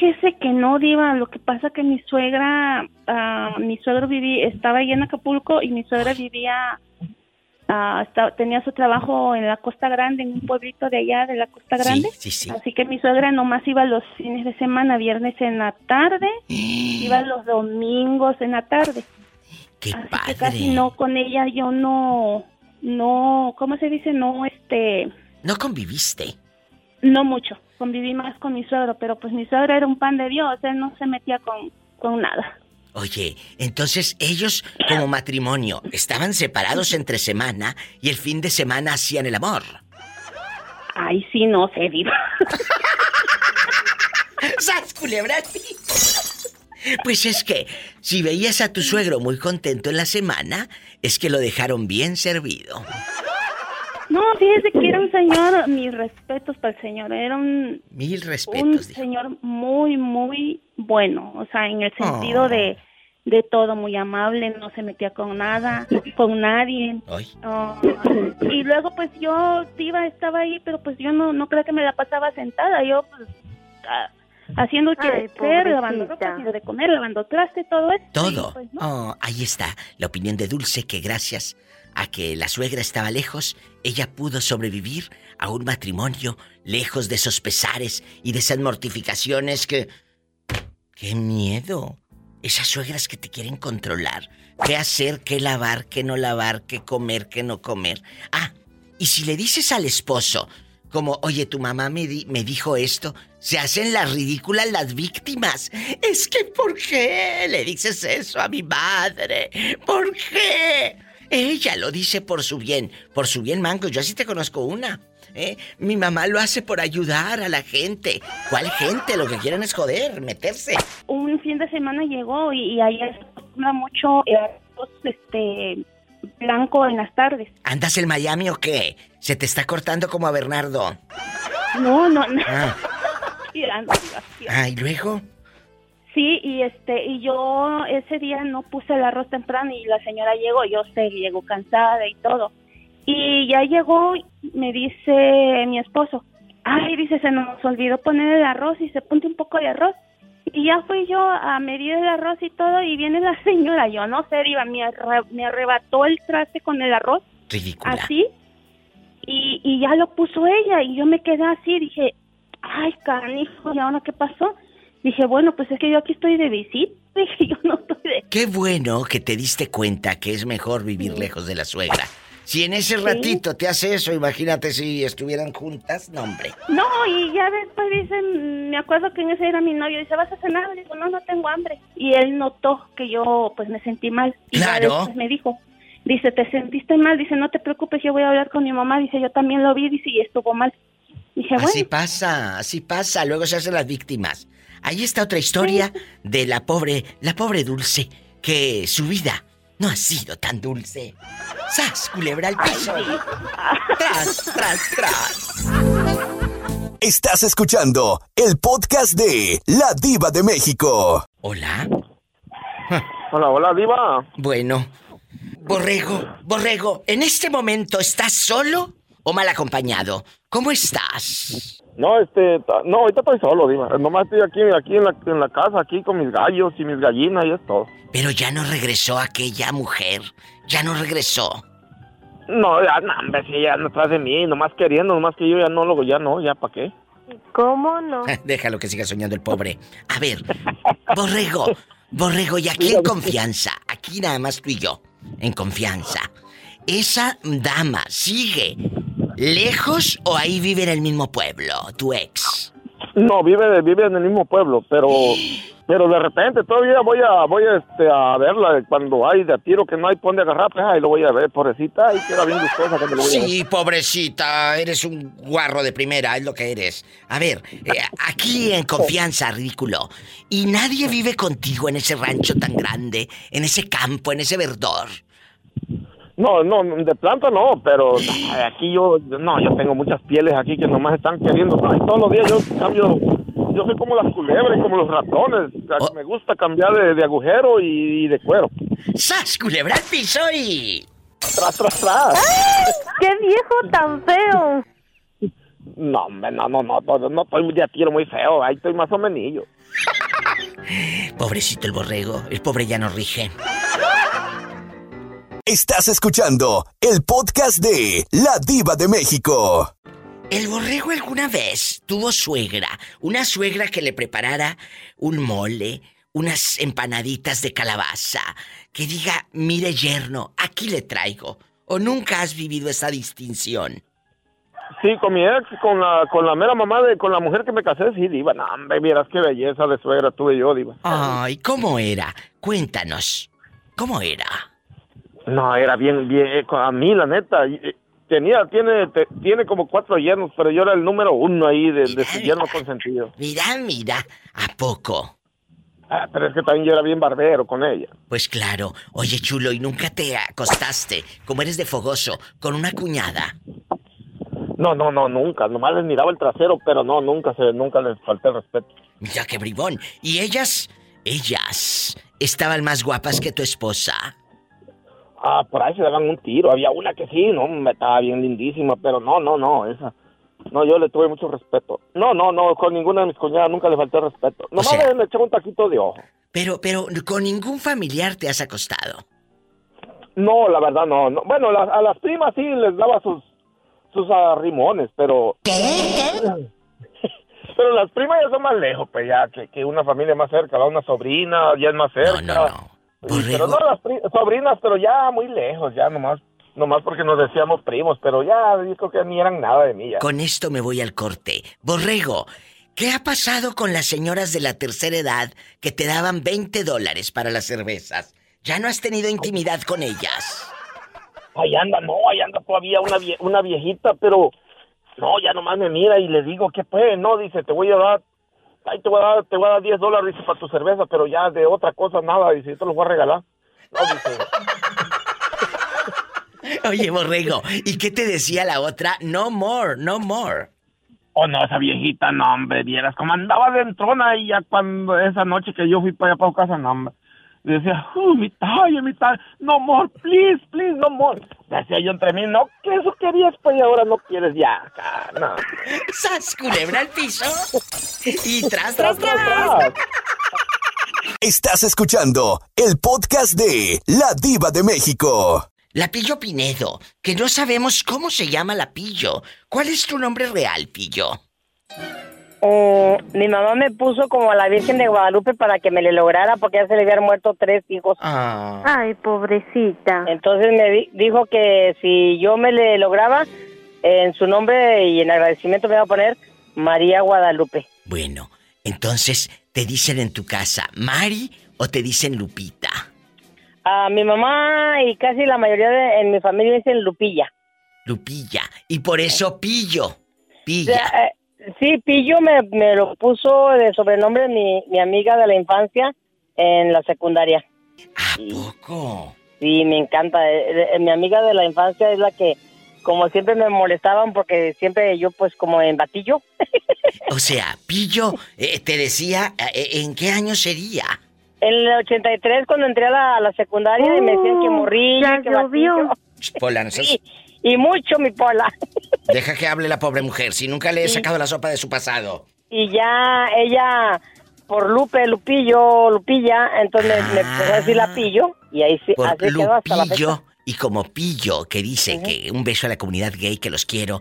Mm, Fíjese que no, Diva. Lo que pasa que mi suegra, ah, mi suegro vivía, estaba ahí en Acapulco y mi suegra vivía, estaba- tenía su trabajo en la Costa Grande, en un pueblito de allá de la Costa Grande. Sí, sí. Así que mi suegra nomás iba los fines de semana, viernes en la tarde, iba los domingos en la tarde. ¡Qué Así que casi no, con ella yo no, no, ¿cómo se dice? No, este, ¿No conviviste? No mucho. Conviví más con mi suegro, pero pues mi suegro era un pan de Dios, él no se metía con, con nada. Oye, entonces ellos como matrimonio estaban separados entre semana y el fin de semana hacían el amor. Ay, sí, no sé, Diva. (laughs) ¡Sas, culebra! Pues es que, si veías a tu suegro muy contento en la semana, es que lo dejaron bien servido. No, fíjese que era un señor, mis respetos para el señor, era un, Mil un respetos. dijo. señor muy, muy bueno, o sea, en el sentido Oh. de, de todo, muy amable, no se metía con nada, con nadie. Ay. Ah, y luego pues yo, Diva, estaba ahí, pero pues yo no, no creo que me la pasaba sentada, yo pues ah, haciendo que lavando ropa, haciendo de comer, lavando traste, todo eso. Todo. Pues, no. Oh, ahí está la opinión de Dulce que gracias a que la suegra estaba lejos, ella pudo sobrevivir a un matrimonio lejos de esos pesares y de esas mortificaciones que... ¡Qué miedo! Esas suegras que te quieren controlar. ¿Qué hacer, qué lavar, qué no lavar, qué comer, qué no comer? Ah, y si le dices al esposo, como, oye, tu mamá me, di- me dijo esto, se hacen las ridículas las víctimas. Es que, ¿por qué le dices eso a mi madre? ¿Por qué? Ella lo dice por su bien, por su bien, Mango. Yo así te conozco una. ¿eh? Mi mamá lo hace por ayudar a la gente. ¿Cuál gente? Lo que quieren es joder, meterse. un fin de semana llegó y, y ahí se acostumbra mucho arroz este blanco en las tardes. ¿Andas en Miami o qué? Se te está cortando como a Bernardo. No, no, no. Ah, (laughs) tirando. ah, ¿y luego? Sí, y este y yo ese día no puse el arroz temprano y la señora llegó, yo sé, llegó cansada y todo. Y ya llegó, me dice mi esposo, ay, dice, se nos olvidó poner el arroz y se ponte un poco de arroz. Y ya fui yo a medir el arroz y todo y viene la (laughs) señora, yo no sé, Diva, me, arre- me arrebató el traste con el arroz, Ridícula. así, y, y ya lo puso ella y yo me quedé así, dije, ay, canijo, ¿y ahora qué pasó? Dije, bueno, pues es que yo aquí estoy de visita, (laughs) dije, yo no estoy de... Qué bueno que te diste cuenta que es mejor vivir lejos de la suegra. Si en ese ratito te hace eso, imagínate si estuvieran juntas, no hombre. No, y ya después dicen, me acuerdo que en ese era mi novio, dice, ¿vas a cenar? Le digo, no, no tengo hambre. Y él notó que yo, pues, me sentí mal. Y Claro. me dijo, dice, ¿te sentiste mal? Dice, no te preocupes, yo voy a hablar con mi mamá. Dice, yo también lo vi, dice, y estuvo mal. Dije, bueno, Así pasa, así pasa, luego se hacen las víctimas. Ahí está otra historia de la pobre, la pobre Dulce, que su vida no ha sido tan dulce. ¡Sas, culebra al piso! ¡Tras, tras, tras! Estás escuchando el podcast de La Diva de México. Hola. Hola, hola, Diva. Bueno, Borrego, Borrego, ¿en este momento estás solo o mal acompañado? ¿Cómo estás? No, este, no, ahorita estoy solo, Diva. Nomás estoy aquí, aquí en la, en la casa, aquí con mis gallos y mis gallinas y es todo. Pero ya no regresó aquella mujer. Ya no regresó. No, ya, no, hombre, si ella no atrás de mí, nomás queriendo, nomás que yo ya no, luego ya no, ya para qué. ¿Cómo no? (laughs) Déjalo que siga soñando el pobre. A ver, (laughs) Borrego, Borrego, y aquí en confianza, aquí nada más tú y yo, en confianza. ¿Esa dama sigue lejos o ahí vive en el mismo pueblo, tu ex? No, vive, vive en el mismo pueblo, pero, (gasps) pero de repente todavía voy a, voy a, este, a verla cuando hay de tiro que no hay pone agarrar, pues ahí lo voy a ver, pobrecita, y queda bien gustosa cuando lo voy a ver. Sí, pobrecita, eres un guarro de primera, es lo que eres. A ver, eh, aquí en confianza, ridículo. ¿Y nadie vive contigo en ese rancho tan grande, en ese campo, en ese verdor? No, no, de planta no, pero ay, aquí yo, no, yo tengo muchas pieles aquí que nomás están queriendo, ay, todos los días yo cambio, yo soy como las culebras y como los ratones, o sea, Oh. me gusta cambiar de, de agujero y, y de cuero. ¡Sas, culebra al piso y... Tras, tras, tras. ¡Qué viejo tan feo! No, no, no, no, no, no estoy de a tiro muy feo, ahí estoy más o menos. Pobrecito el borrego, el pobre ya no rige. Estás escuchando el podcast de La Diva de México. ¿El borrego alguna vez tuvo suegra? Una suegra que le preparara un mole, unas empanaditas de calabaza, que diga, mire yerno, aquí le traigo. ¿O nunca has vivido esa distinción? Sí, con mi ex, con la, con la mera mamá de, con la mujer que me casé, sí, diva, no, hombre, vieras qué belleza de suegra tuve yo, diva. Ay, ¿cómo era? Cuéntanos. ¿Cómo era? No, era bien, bien, eh, a mí la neta, eh, tenía, tiene, te- tiene como cuatro yernos, pero yo era el número uno ahí de, de su yerno consentido. Mira, mira, ¿a poco? Ah, pero es que también yo era bien barbero con ella. Pues claro. Oye, chulo, ¿y nunca te acostaste, como eres de fogoso, con una cuñada? No, no, no, nunca, nomás les miraba el trasero, pero no, nunca se, nunca les falté el respeto. Mira qué bribón. ¿Y ellas, ellas, estaban más guapas que tu esposa? Ah, por ahí se daban un tiro, había una que sí, no, me estaba bien lindísima, pero no, no, no, esa. No, yo le tuve mucho respeto. No, no, no, con ninguna de mis cuñadas nunca le falté respeto. Nomás sea- le, un taquito de ojo. Pero, pero con ningún familiar te has acostado. No, la verdad no. no. Bueno, la- a las primas sí les daba sus sus arrimones, pero... (laughs) pero las primas ya son más lejos, pues ya, que, que una familia más cerca, va una sobrina, ya es más cerca. No, no, no. Sí, pero no las pri- sobrinas, pero ya muy lejos, ya nomás, nomás porque nos decíamos primos, pero ya creo que ni eran nada de mí ya. Con esto me voy al corte. Borrego, ¿qué ha pasado con las señoras de la tercera edad que te daban 20 dólares para las cervezas? ¿Ya no has tenido intimidad con ellas? Ahí anda, no, ahí anda todavía una, vie- una viejita, pero no, ya nomás me mira y le digo, ¿qué pues? No, dice, te voy a dar, ahí te voy a dar, te voy a dar 10 dólares, dice, para tu cerveza, pero ya de otra cosa nada, dice, yo te los voy a regalar. No, dice, (laughs) Oye, Borrego, ¿y qué te decía la otra? No more, no more. Oh, no, esa viejita, no, hombre, vieras cómo andaba dentrona y ya cuando esa noche que yo fui para allá para casa, no, hombre. Y decía, oh, mi talla, mi talla, no more, please, please, no more. Decía yo entre mí, no, que eso querías, pues y ahora no quieres ya, acá, no. ¡Sas, culebra al piso! Y tras, Tras, tras, tras, tras. tras. Estás escuchando el podcast de La Diva de México. La Pillo Pinedo, que no sabemos cómo se llama la Pillo. ¿Cuál es tu nombre real, Pillo? Eh, mi mamá me puso como a la Virgen de Guadalupe para que me le lograra porque ya se le habían muerto tres hijos. Ah. Ay, pobrecita. Entonces me di- dijo que si yo me le lograba, en su nombre y en agradecimiento me iba a poner María Guadalupe. Bueno, entonces, ¿te dicen en tu casa Mari o te dicen Lupita? A mi mamá y casi la mayoría de en mi familia dicen Lupilla. Lupilla. Y por eso Pillo. O Pilla. sea, eh, sí, Pillo me, me lo puso de sobrenombre mi, mi amiga de la infancia en la secundaria. ¿A poco? Sí, me encanta. Eh, eh, mi amiga de la infancia es la que, como siempre me molestaban porque siempre yo pues como en batillo. O sea, Pillo eh, te decía, eh, ¿en qué año sería? En el 83 cuando entré a la, a la secundaria y me decían que morrillo, ya que llovió. batillo. Pola, no seas- Sí, y mucho mi pola. (laughs) Deja que hable la pobre mujer, si nunca le he sacado la sopa de su pasado. Y ya ella, por Lupe, Lupillo, Lupilla, entonces me- me empezó a decir la pillo y ahí sí, Por así quedó hasta la fecha. Lupillo y como Pillo, que dice que un beso a la comunidad gay, que los quiero.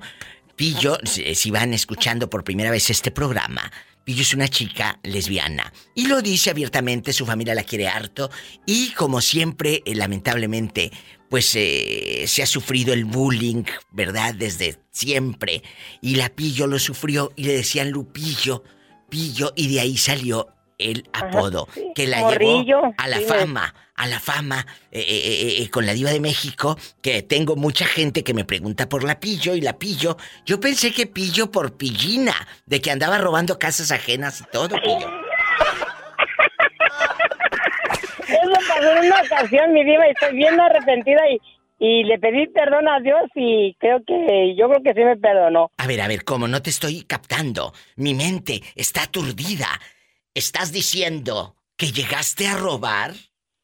Pillo, si si van escuchando por primera vez este programa, Pillo es una chica lesbiana y lo dice abiertamente, su familia la quiere harto y como siempre, eh, lamentablemente, pues eh, se ha sufrido el bullying, ¿verdad? Desde siempre. Y la Pillo lo sufrió y le decían Lupillo, Pillo, y de ahí salió el apodo que la Morrillo, llevó a la sí, fama, a la fama eh, eh, eh, eh, con la diva de México, que tengo mucha gente que me pregunta por la Pillo y la Pillo. Yo pensé que Pillo por pillina, de que andaba robando casas ajenas y todo, Pillo. En una ocasión, mi diva, y estoy bien arrepentida y, y le pedí perdón a Dios y creo que, yo creo que sí me perdonó. A ver, a ver, ¿cómo no te estoy captando? Mi mente está aturdida. ¿Estás diciendo que llegaste a robar?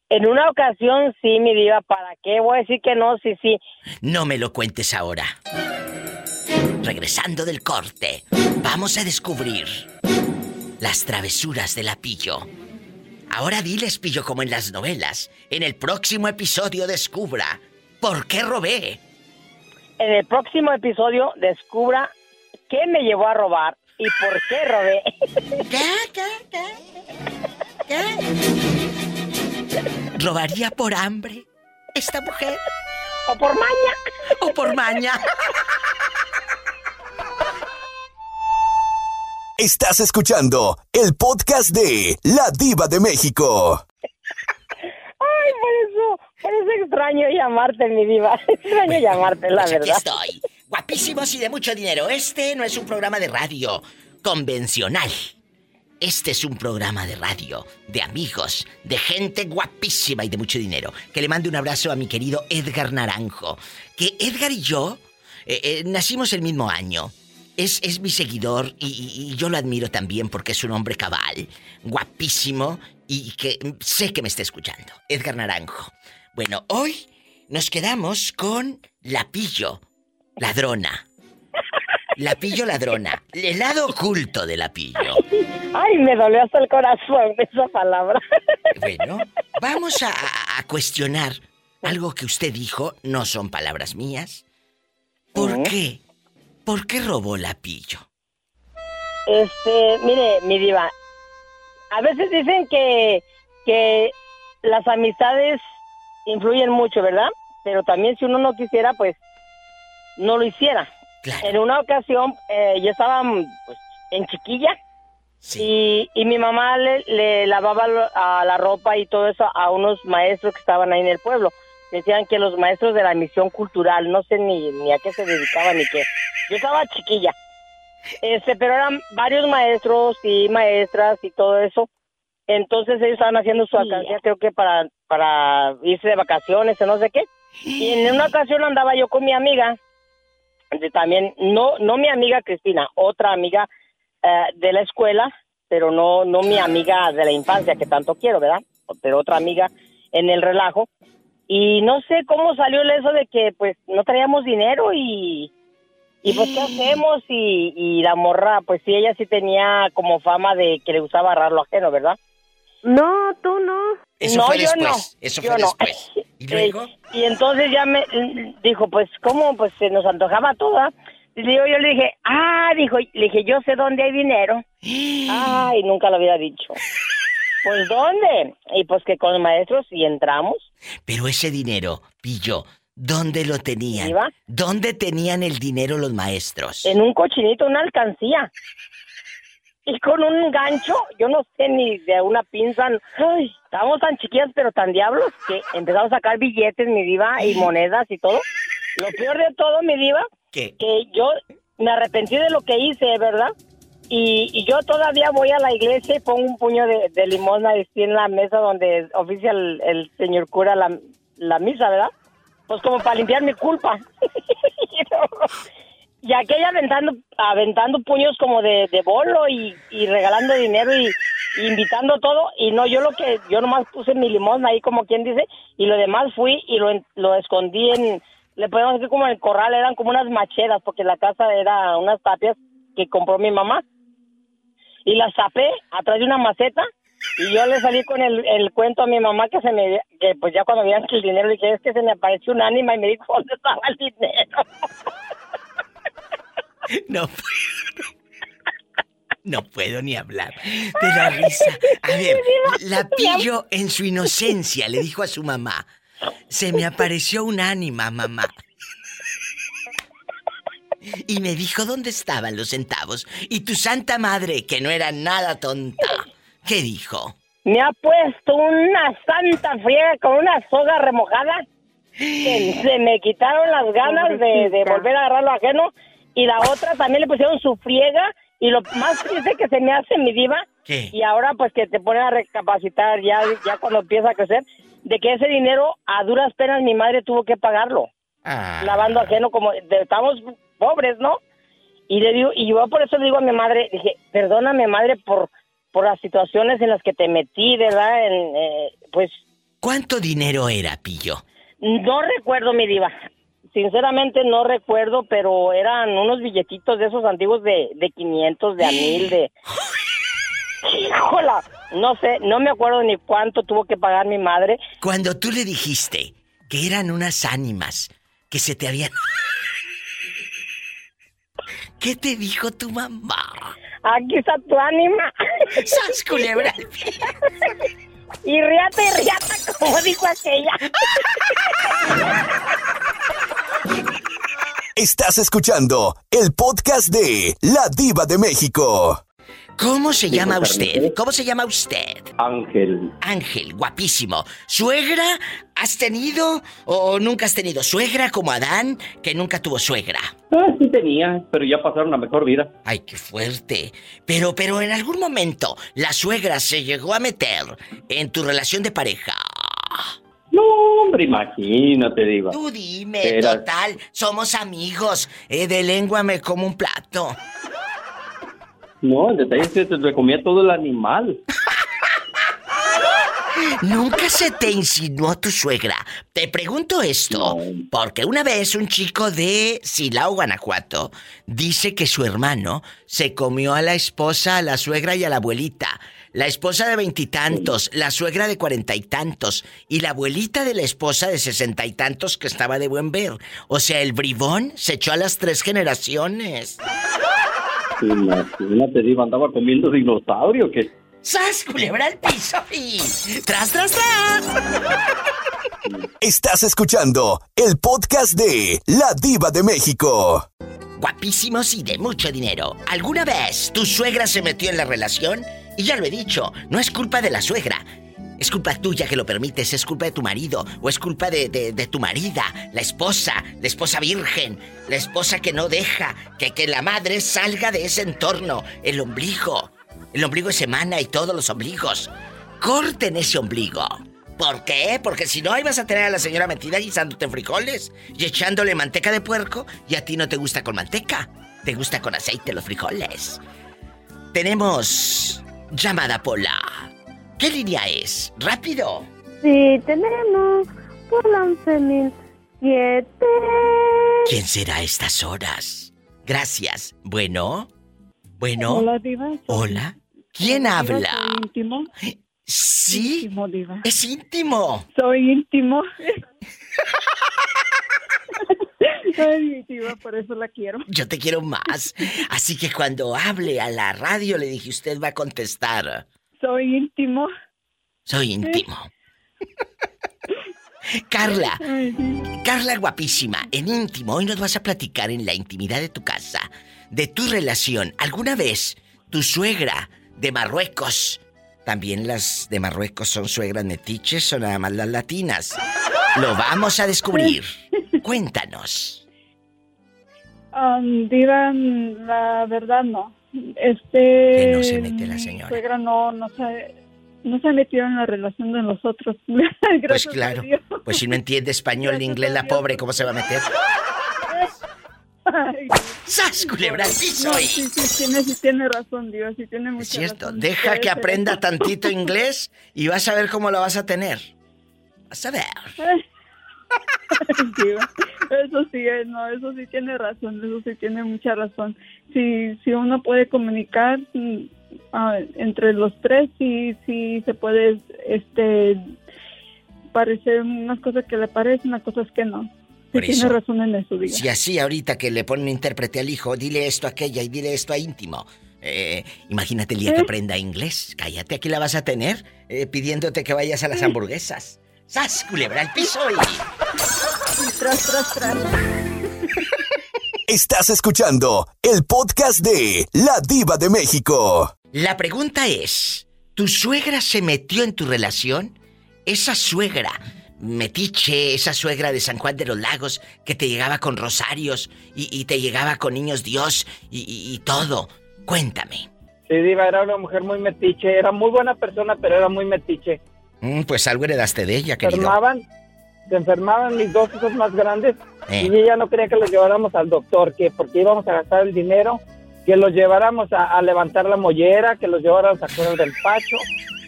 En una ocasión sí, mi diva, ¿para qué? Voy a decir que no, sí, sí. No me lo cuentes ahora. Regresando del corte, vamos a descubrir las travesuras de la Pillo. Ahora diles, Pillo, como en las novelas. En el próximo episodio descubra por qué robé. En el próximo episodio descubra qué me llevó a robar y por qué robé. (laughs) ¿Robaría por hambre esta mujer? ¿O por maña? ¿O por maña? (laughs) Estás escuchando el podcast de La Diva de México. Ay, por eso, por eso extraño llamarte, mi diva. (laughs) Extraño llamarte, la Pues aquí verdad. estoy. Guapísimos y de mucho dinero. Este no es un programa de radio convencional. Este es un programa de radio de amigos, de gente guapísima y de mucho dinero. Que le mande un abrazo a mi querido Edgar Naranjo. Que Edgar y yo eh, eh, nacimos el mismo año. Es, es mi seguidor y, y- y yo lo admiro también porque es un hombre cabal, guapísimo y que sé que me está escuchando. Edgar Naranjo. Bueno, hoy nos quedamos con la pillo, ladrona. La pillo ladrona. El lado oculto de la pillo. Ay, me dolió hasta el corazón esa palabra. Bueno, vamos a, a- a cuestionar algo que usted dijo, no son palabras mías. ¿Por qué? ¿Por qué robó la pillo? Este, mire, mi diva, a veces dicen que, que las amistades influyen mucho, ¿verdad? Pero también si uno no quisiera, pues no lo hiciera. En una ocasión, eh, yo estaba pues, en chiquilla y, y mi mamá le, le lavaba a la ropa y todo eso a unos maestros que estaban ahí en el pueblo. Decían que los maestros de la misión cultural, no sé ni, ni a qué se dedicaban ni qué. Yo estaba chiquilla. Este, pero eran varios maestros y maestras y todo eso. Entonces ellos estaban haciendo su alcancía, creo que para, para irse de vacaciones o no sé qué. Y en una ocasión andaba yo con mi amiga. de también, no, no mi amiga Cristina, otra amiga eh, de la escuela, pero no, no mi amiga de la infancia que tanto quiero, ¿verdad? Pero otra amiga en el relajo. Y no sé cómo salió el eso de que pues no traíamos dinero y, y pues qué hacemos y, y la morra, pues sí, ella sí tenía como fama de que le gustaba agarrar lo ajeno, ¿verdad? No, tú no. Eso no, fue yo después. no. Eso yo fue no. después. (laughs) ¿Y luego? Y entonces ya me dijo, pues, ¿cómo? Pues se nos antojaba toda. Y yo, yo le dije, ah, dijo, le dije, yo sé dónde hay dinero. (gasps) Ay, nunca lo había dicho. Pues, ¿dónde? Y pues que con los maestros y entramos. Pero ese dinero, Pillo, ¿dónde lo tenían? ¿Iba? ¿Dónde tenían el dinero los maestros? En un cochinito, una alcancía. Y con un gancho, yo no sé ni de una pinza. Ay, estábamos tan chiquillas, pero tan diablos, que empezamos a sacar billetes, mi diva, y monedas y todo. Lo peor de todo, mi diva, ¿Qué? que yo me arrepentí de lo que hice, ¿verdad? Y, y yo todavía voy a la iglesia y pongo un puño de, de limosna así en la mesa donde oficia el, señor cura la, la misa, ¿verdad? Pues como para limpiar mi culpa. (laughs) y aquella aventando, aventando puños como de, de bolo y, y regalando dinero y, invitando todo. Y no, yo lo que, yo nomás puse mi limosna ahí como quien dice, y lo demás fui y lo, lo escondí en, le podemos decir como en el corral, eran como unas macheras, porque la casa era unas tapias que compró mi mamá. Y las tapé atrás de una maceta y yo le salí con el, el cuento a mi mamá que se me, que pues ya cuando que el dinero, le dije, es que se me apareció un ánima y me dijo, ¿dónde estaba el dinero? (laughs) No puedo. No puedo ni hablar de la risa. A ver, la pillo en su inocencia le dijo a su mamá, se me apareció un ánima, mamá. (laughs) Y me dijo dónde estaban los centavos. Y tu santa madre, que no era nada tonta, ¿qué dijo? Me ha puesto una santa friega con una soga remojada que se me quitaron las ganas de, de volver a agarrar lo ajeno y la otra también le pusieron su friega y lo más triste que se me hace mi diva ¿Qué? y ahora pues que te ponen a recapacitar ya, ya cuando empieza a crecer de que ese dinero a duras penas mi madre tuvo que pagarlo Ah. lavando ajeno como de- estamos pobres, ¿no? Y le digo, y yo por eso le digo a mi madre, dije, perdóname madre por por las situaciones en las que te metí, ¿verdad? En, eh, pues ¿Cuánto dinero era, pillo? no recuerdo mi diva. Sinceramente no recuerdo, pero eran unos billetitos de esos antiguos de, de 500, de a mil, de... (gasps) Híjola, no sé, no me acuerdo ni cuánto tuvo que pagar mi madre. Cuando tú le dijiste que eran unas ánimas que se te habían... ¿Qué te dijo tu mamá? Aquí está tu ánima. ¡Sas, culebra! Y riata y riata, como dijo aquella. Estás escuchando el podcast de La Diva de México. ¿Cómo se llama usted? carnicero. ¿Cómo se llama usted? Ángel. Ángel, guapísimo. ¿Suegra has tenido o nunca has tenido? ¿Suegra como Adán, que nunca tuvo suegra? Ah, sí tenía, pero ya pasaron la mejor vida. Ay, qué fuerte. Pero, pero en algún momento, la suegra se llegó a meter en tu relación de pareja. No, hombre, imagínate, Diva. Tú dime, Era- total, somos amigos. Eh, de lengua me como un plato. No, el detalle es que le comía todo el animal. ¿Nunca se te insinuó tu suegra? Te pregunto esto, porque una vez un chico de Silao, Guanajuato, dice que su hermano se comió a la esposa, a la suegra y a la abuelita. La esposa de veintitantos, la suegra de cuarenta y tantos, y la abuelita de la esposa de sesenta y tantos que estaba de buen ver. O sea, el bribón se echó a las tres generaciones. Imagínate, Diva, andaba comiendo dinosaurio, que ¡Sas, culebra al piso y... ¡Tras, tras, tras! Estás escuchando el podcast de La Diva de México. Guapísimos y de mucho dinero. ¿Alguna vez tu suegra se metió en la relación? Y ya lo he dicho, no es culpa de la suegra. Es culpa tuya que lo permites, es culpa de tu marido, o es culpa de, de- de tu marida, la esposa, la esposa virgen, la esposa que no deja que, que la madre salga de ese entorno, el ombligo. El ombligo es semana y todos los ombligos. Corten ese ombligo. ¿Por qué? Porque si no, ahí vas a tener a la señora metida guisándote frijoles y echándole manteca de puerco y a ti no te gusta con manteca. Te gusta con aceite los frijoles. Tenemos llamada Pola. ¿Qué línea es? ¡Rápido! Sí, tenemos por 11.007. ¿Quién será a estas horas? Gracias. Bueno. Bueno. Hola, Diva. Hola. ¿Quién Diva, habla? soy íntimo. Sí. Íntimo, Diva. Es íntimo. Soy íntimo. (laughs) Soy Diva, por eso la quiero. Yo te quiero más. Así que cuando hable a la radio le dije, usted va a contestar. Soy íntimo. Soy íntimo. (laughs) Carla, Carla guapísima, en íntimo, hoy nos vas a platicar en la intimidad de tu casa de tu relación. ¿Alguna vez tu suegra de Marruecos, también las de Marruecos son suegras metiches o nada más las latinas? Lo vamos a descubrir. Cuéntanos. Um, Diva, la verdad no. Este. Que no se mete la señora. suegra no, no se, no se metió en la relación de nosotros. (laughs) Gracias Pues claro, pues si no entiende español ni inglés la pobre, ¿cómo se va a meter? Ay, ¡Sas, culebra al piso! No, sí, sí, tiene, sí tiene razón, Dios, sí tiene mucha Es cierto, razón. deja que aprenda (laughs) tantito inglés y vas a ver cómo lo vas a tener. Vas a ver. (laughs) Eso sí, eh, no, eso sí tiene razón, eso sí tiene mucha razón. Si, si uno puede comunicar mm, ah, entre los tres, sí, sí se puede, este, parecer unas cosas que le parecen, unas cosas que no. Sí Por tiene razón en eso, Diva. Si así ahorita que le ponen intérprete al hijo, dile esto a aquella y dile esto a íntimo. Eh, imagínate el día que ¿Eh? aprenda inglés. Cállate, aquí la vas a tener eh, pidiéndote que vayas a las hamburguesas. ¡Sas, culebra al piso! Y... Tras, tras, tras. Estás escuchando el podcast de La Diva de México. La pregunta es, ¿tu suegra se metió en tu relación? Esa suegra, metiche, esa suegra de San Juan de los Lagos, que te llegaba con rosarios y, y te llegaba con niños Dios y, y- y todo. Cuéntame. Sí, Diva, era una mujer muy metiche. Era muy buena persona, pero era muy metiche. Mm, pues algo heredaste de ella, Se querido. enfermaban, se enfermaban mis dos hijos más grandes Eh. y ella no quería que los lleváramos al doctor, que porque íbamos a gastar el dinero, que los lleváramos a, a levantar la mollera, que los lleváramos a correr del pacho,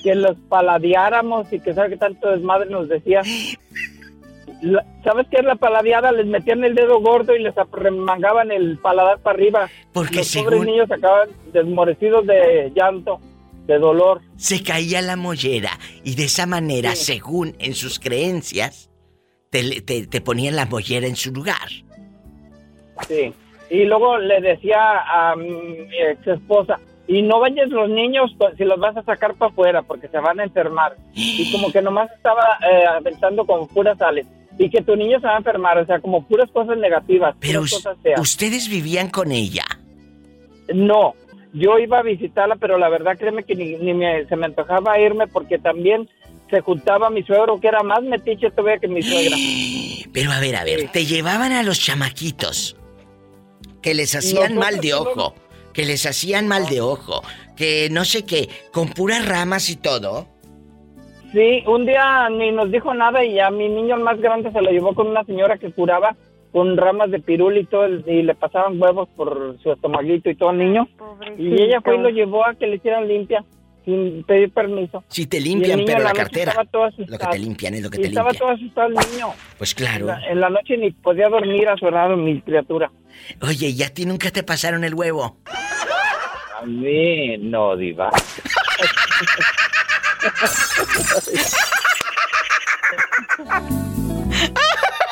que los paladeáramos y que sabe que tanto desmadre nos decía. La- ¿Sabes qué es la paladeada? Les metían el dedo gordo y les remangaban el paladar para arriba. Porque Los según- pobres niños acaban desmorecidos de llanto, de dolor. Se caía la mollera y de esa manera, según en sus creencias, te, le- te, te ponían la mollera en su lugar. Sí. Y luego le decía a mi ex esposa, y no vayas los niños pues, si los vas a sacar para afuera porque se van a enfermar. Y como que nomás estaba eh, aventando con puras sales. Y que tu niño se va a enfermar, o sea, como puras cosas negativas, Pero puras us- cosas feas. ustedes vivían con ella. No, yo iba a visitarla, pero la verdad créeme que ni, ni me- se me antojaba irme porque también se juntaba mi suegro, que era más metiche todavía que mi suegra. (gasps) Pero a ver, a ver, te llevaban a los chamaquitos que les hacían Nosotros mal de ojo, que les hacían mal de ojo, que no sé qué, con puras ramas y todo. Sí, un día ni nos dijo nada y a mi niño el más grande se lo llevó con una señora que curaba con ramas de pirul y todo, el- y le pasaban huevos por su estomaguito y todo el niño. Y ella fue y lo llevó a que le hicieran limpia, sin pedir permiso. Si te limpian, pero la cartera. Estaba todo Lo que asustado. te limpian es lo que Y te estaba limpian. todo asustado el niño. Pues En claro. la, en la noche ni podía dormir a su lado mi criatura. Oye, ¿y a ti nunca te pasaron el huevo? A mí no, diva. (laughs)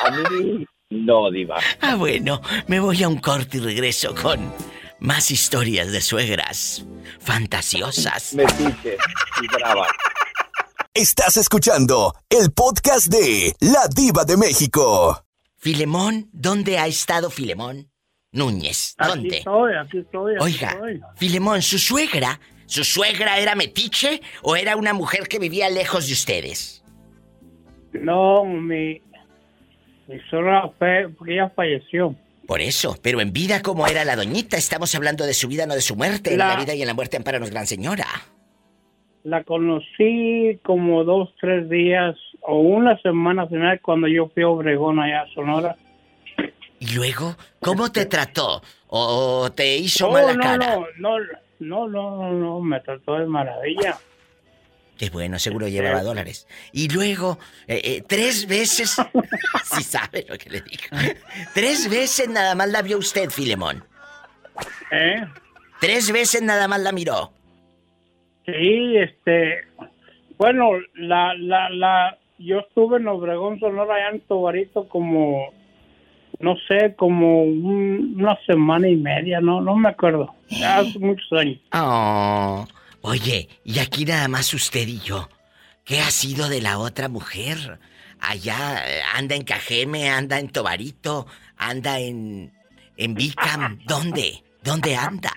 A mí no, diva. Ah, bueno, me voy a un corte y regreso con más historias de suegras fantasiosas. (laughs) Metiche y brava. Estás escuchando el podcast de La Diva de México. Filemón, ¿dónde ha estado Filemón? Núñez, Aquí ¿dónde? estoy, aquí estoy, aquí Oiga, estoy. Filemón, ¿su suegra? ¿Su suegra era metiche o era una mujer que vivía lejos de ustedes? No, mi, mi suegra fue, porque ella falleció. Por eso, pero en vida, ¿cómo era la doñita? Estamos hablando de su vida, no de su muerte. En La- la vida y en la muerte, amparanos, gran señora. La conocí como dos, tres días o una semana final cuando yo fui a Obregón allá a Sonora. ¿Y luego? ¿Cómo te trató? ¿O te hizo Oh, mala no, cara? no, no, no, no, no, no, me trató de maravilla. Qué bueno, seguro llevaba dólares. Y luego, eh, eh, tres veces... (laughs) si sabe lo que le digo. Tres veces nada más la vio usted, Filemón. ¿Eh? Tres veces nada más la miró. Sí, este, bueno, la, la, la, yo estuve en Obregón, Sonora, allá en Tobarito como, no sé, como un- una semana y media, no, no me acuerdo, ya hace muchos años. Oh. Oye, y aquí nada más usted y yo. ¿Qué ha sido de la otra mujer? Allá eh, anda en Cajeme, anda en Tobarito, anda en en Bicam. ¿Dónde? ¿Dónde anda?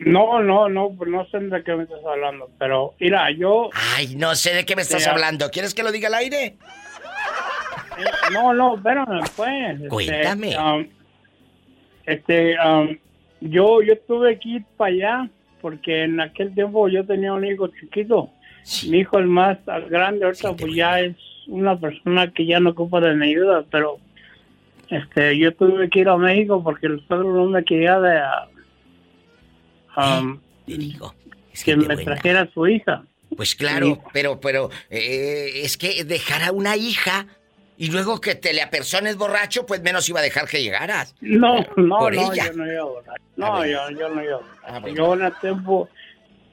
No, no, no, no sé de qué me estás hablando, pero mira, yo... Ay, no sé de qué me estás hablando. ¿Quieres que lo diga al aire? No, no, espérame, pues. este, Cuéntame. um, Este, um, yo, yo tuve que ir para allá porque en aquel tiempo yo tenía un hijo chiquito. Mi hijo el más grande ahorita pues ya es una persona que ya no ocupa de mi ayuda, pero este, yo tuve que ir a México porque el suegro no me quería de um, que me trajera a su hija. Pues claro, pero, pero, eh, es que dejar a una hija y luego que te le apersones borracho, pues menos iba a dejar que llegaras. No, no, Por no, ella. yo no iba a borrar. No, Ah, yo, yo no iba. Ah, bueno. Yo en el tiempo,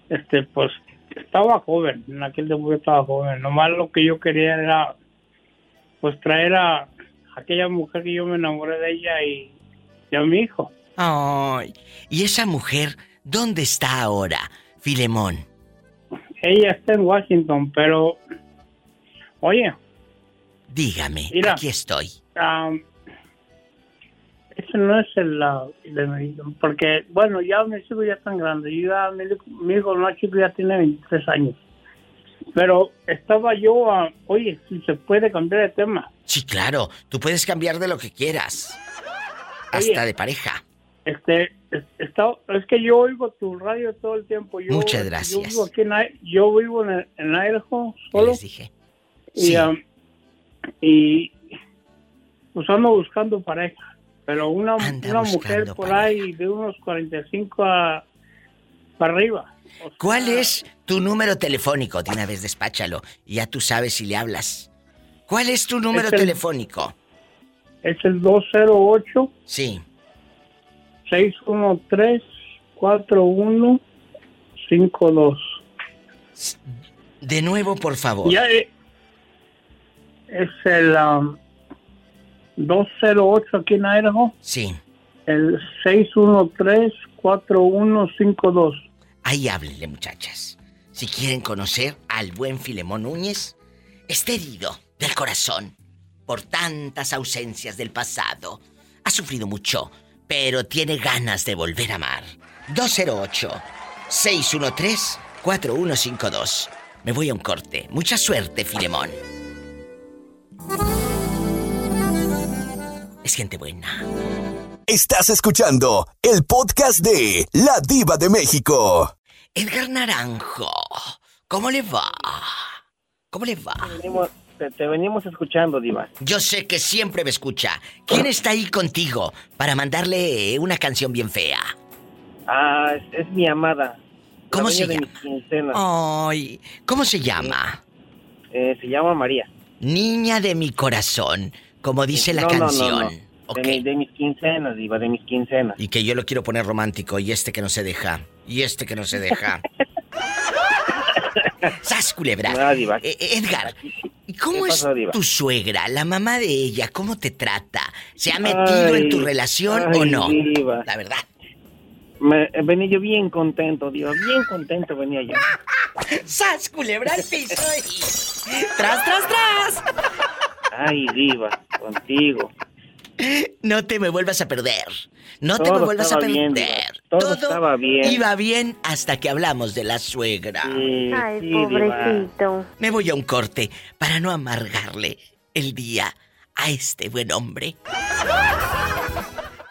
este, pues, estaba joven. En aquel tiempo yo estaba joven. Nomás lo que yo quería era, pues, traer a aquella mujer que yo me enamoré de ella y, y a mi hijo. Ay, ¿y esa mujer dónde está ahora, Filemón? Ella está en Washington, pero, oye, Dígame, Mira. aquí estoy. Ese no es el lado de mi hijo, porque, bueno, ya mis hijos ya están grandes. Yo ya, mi, hijo- mi hijo más chico ya tiene 23 años. Pero estaba yo, a, oye, si se puede cambiar de tema. Sí, claro, tú puedes cambiar de lo que quieras. Hasta de pareja. Este, es, está- es que yo oigo tu radio todo el tiempo. Yo, Muchas Yo gracias. vivo, aquí en, yo vivo en, en Idaho solo. les dije? Y, Sí. Y pues ando buscando pareja. Pero una, una mujer por ahí de unos 45 a, para arriba. ¿Cuál es tu número telefónico? De una vez despáchalo. Ya tú sabes si le hablas. ¿Cuál es tu número Es el- telefónico? Es el 208 Sí. 613 4152. De nuevo, por favor. Ya eh, es el um, 208 aquí en Idaho. Sí. El 613-4152. Ahí háblenle, muchachas. Si quieren conocer al buen Filemón Núñez, está herido del corazón por tantas ausencias del pasado. Ha sufrido mucho, pero tiene ganas de volver a amar. 208-613-4152. Me voy a un corte. Mucha suerte, Filemón. Es gente buena. Estás escuchando el podcast de La Diva de México. Edgar Naranjo, ¿cómo le va? ¿Cómo le va? Venimos- te, te venimos escuchando, Diva. Yo sé que siempre me escucha. ¿Quién está ahí contigo para mandarle una canción bien fea? Ah, es, es mi amada. ¿Cómo La se llama? Ay, ¿cómo se llama? Eh, se llama María. Niña de mi corazón, como dice la No, no, no, canción. De, mi- de mis quincenas, Diva, de mis quincenas. Y que yo lo quiero poner romántico y este que no se deja. Y este que no se deja. (laughs) ¡Sas, culebra! Diva. Eh, eh, Edgar, ¿y cómo ¿Qué es Diva? tu suegra, la mamá de ella? ¿Cómo te trata? ¿Se ha metido en tu relación ay, o no? Diva. La verdad. Me, venía yo bien contento, Diva, bien contento venía yo. ¡Sas, culebra al piso! y- ¡Tras, tras, tras! Ay, Diva, contigo. No te me vuelvas a perder. No te me vuelvas a estaba bien, perder. Diva. Todo estaba bien. Iba bien hasta que hablamos de la suegra. Ay, sí, pobrecito. Me voy a un corte para no amargarle el día a este buen hombre.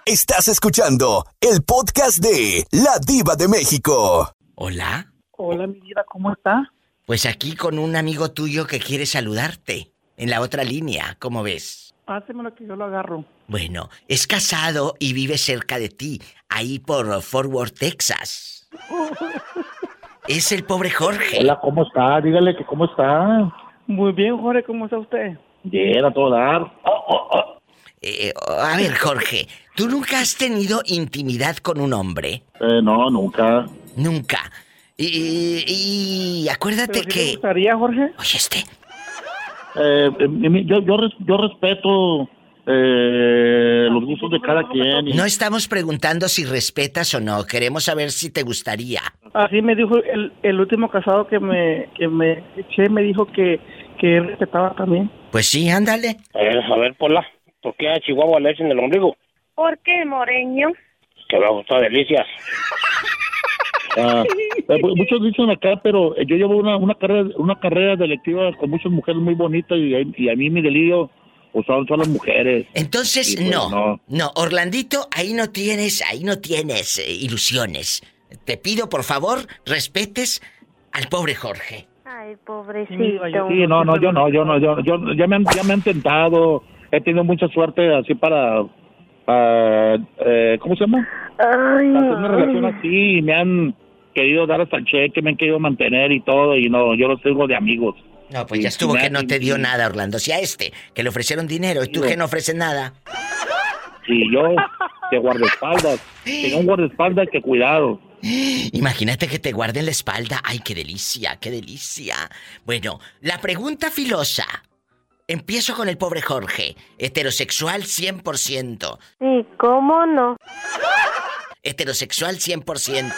Estás escuchando el podcast de La Diva de México. Hola. Hola, mi vida, ¿cómo está? Pues aquí con un amigo tuyo que quiere saludarte. En la otra línea, ¿cómo ves? Pásemelo que yo lo agarro. Bueno, es casado y vive cerca de ti, ahí por Fort Worth, Texas. Es el pobre Jorge. Hola, ¿cómo está? Dígale que cómo está. Muy bien, Jorge, ¿cómo está usted? Bien, a todo dar. Eh, a ver, Jorge, ¿tú nunca has tenido intimidad con un hombre? Eh, no, nunca. Nunca. Y, y acuérdate ¿Pero sí que... te gustaría, Jorge? Oye, este... Eh, eh, yo, yo, res- yo respeto eh, los gustos de cada quien. y- No estamos preguntando si respetas o no, queremos saber si te gustaría. Así me dijo el, el último casado que me, que me eché, me dijo que, que él respetaba también. Pues sí, ándale. Eh, a ver, Pola, ¿por qué a Chihuahua le echan el ombligo? ¿Por qué, Moreño? Que me gustado delicias. (laughs) Ah, eh, mu- muchos dicen acá, pero yo llevo una, una carrera una carrera delictiva con muchas mujeres muy bonitas y, y a mí mi delirio pues, son, son las mujeres. Entonces, pues, no, no, Orlandito, ahí no tienes, ahí no tienes eh, ilusiones. Te pido, por favor, respetes al pobre Jorge. Ay, pobrecito. Sí, no, no, yo no, yo no, yo, yo ya me han, ya me han tentado, he tenido mucha suerte así para, eh, ¿cómo se llama? Ay, Hacer una relación así y me han querido dar hasta el cheque, me han querido mantener y todo y no, yo los tengo de amigos. No, pues Y ya estuvo que no te dio nada, Orlando. Si a este, que le ofrecieron dinero y tú que no ofreces nada. Y yo, de guardaespaldas, tengo un guardaespaldas que cuidado. Imagínate que te guarden la espalda. Ay, qué delicia, qué delicia. Bueno, la pregunta filosa. Empiezo con el pobre Jorge. Heterosexual 100%. Sí, ¿cómo no? Heterosexual 100%.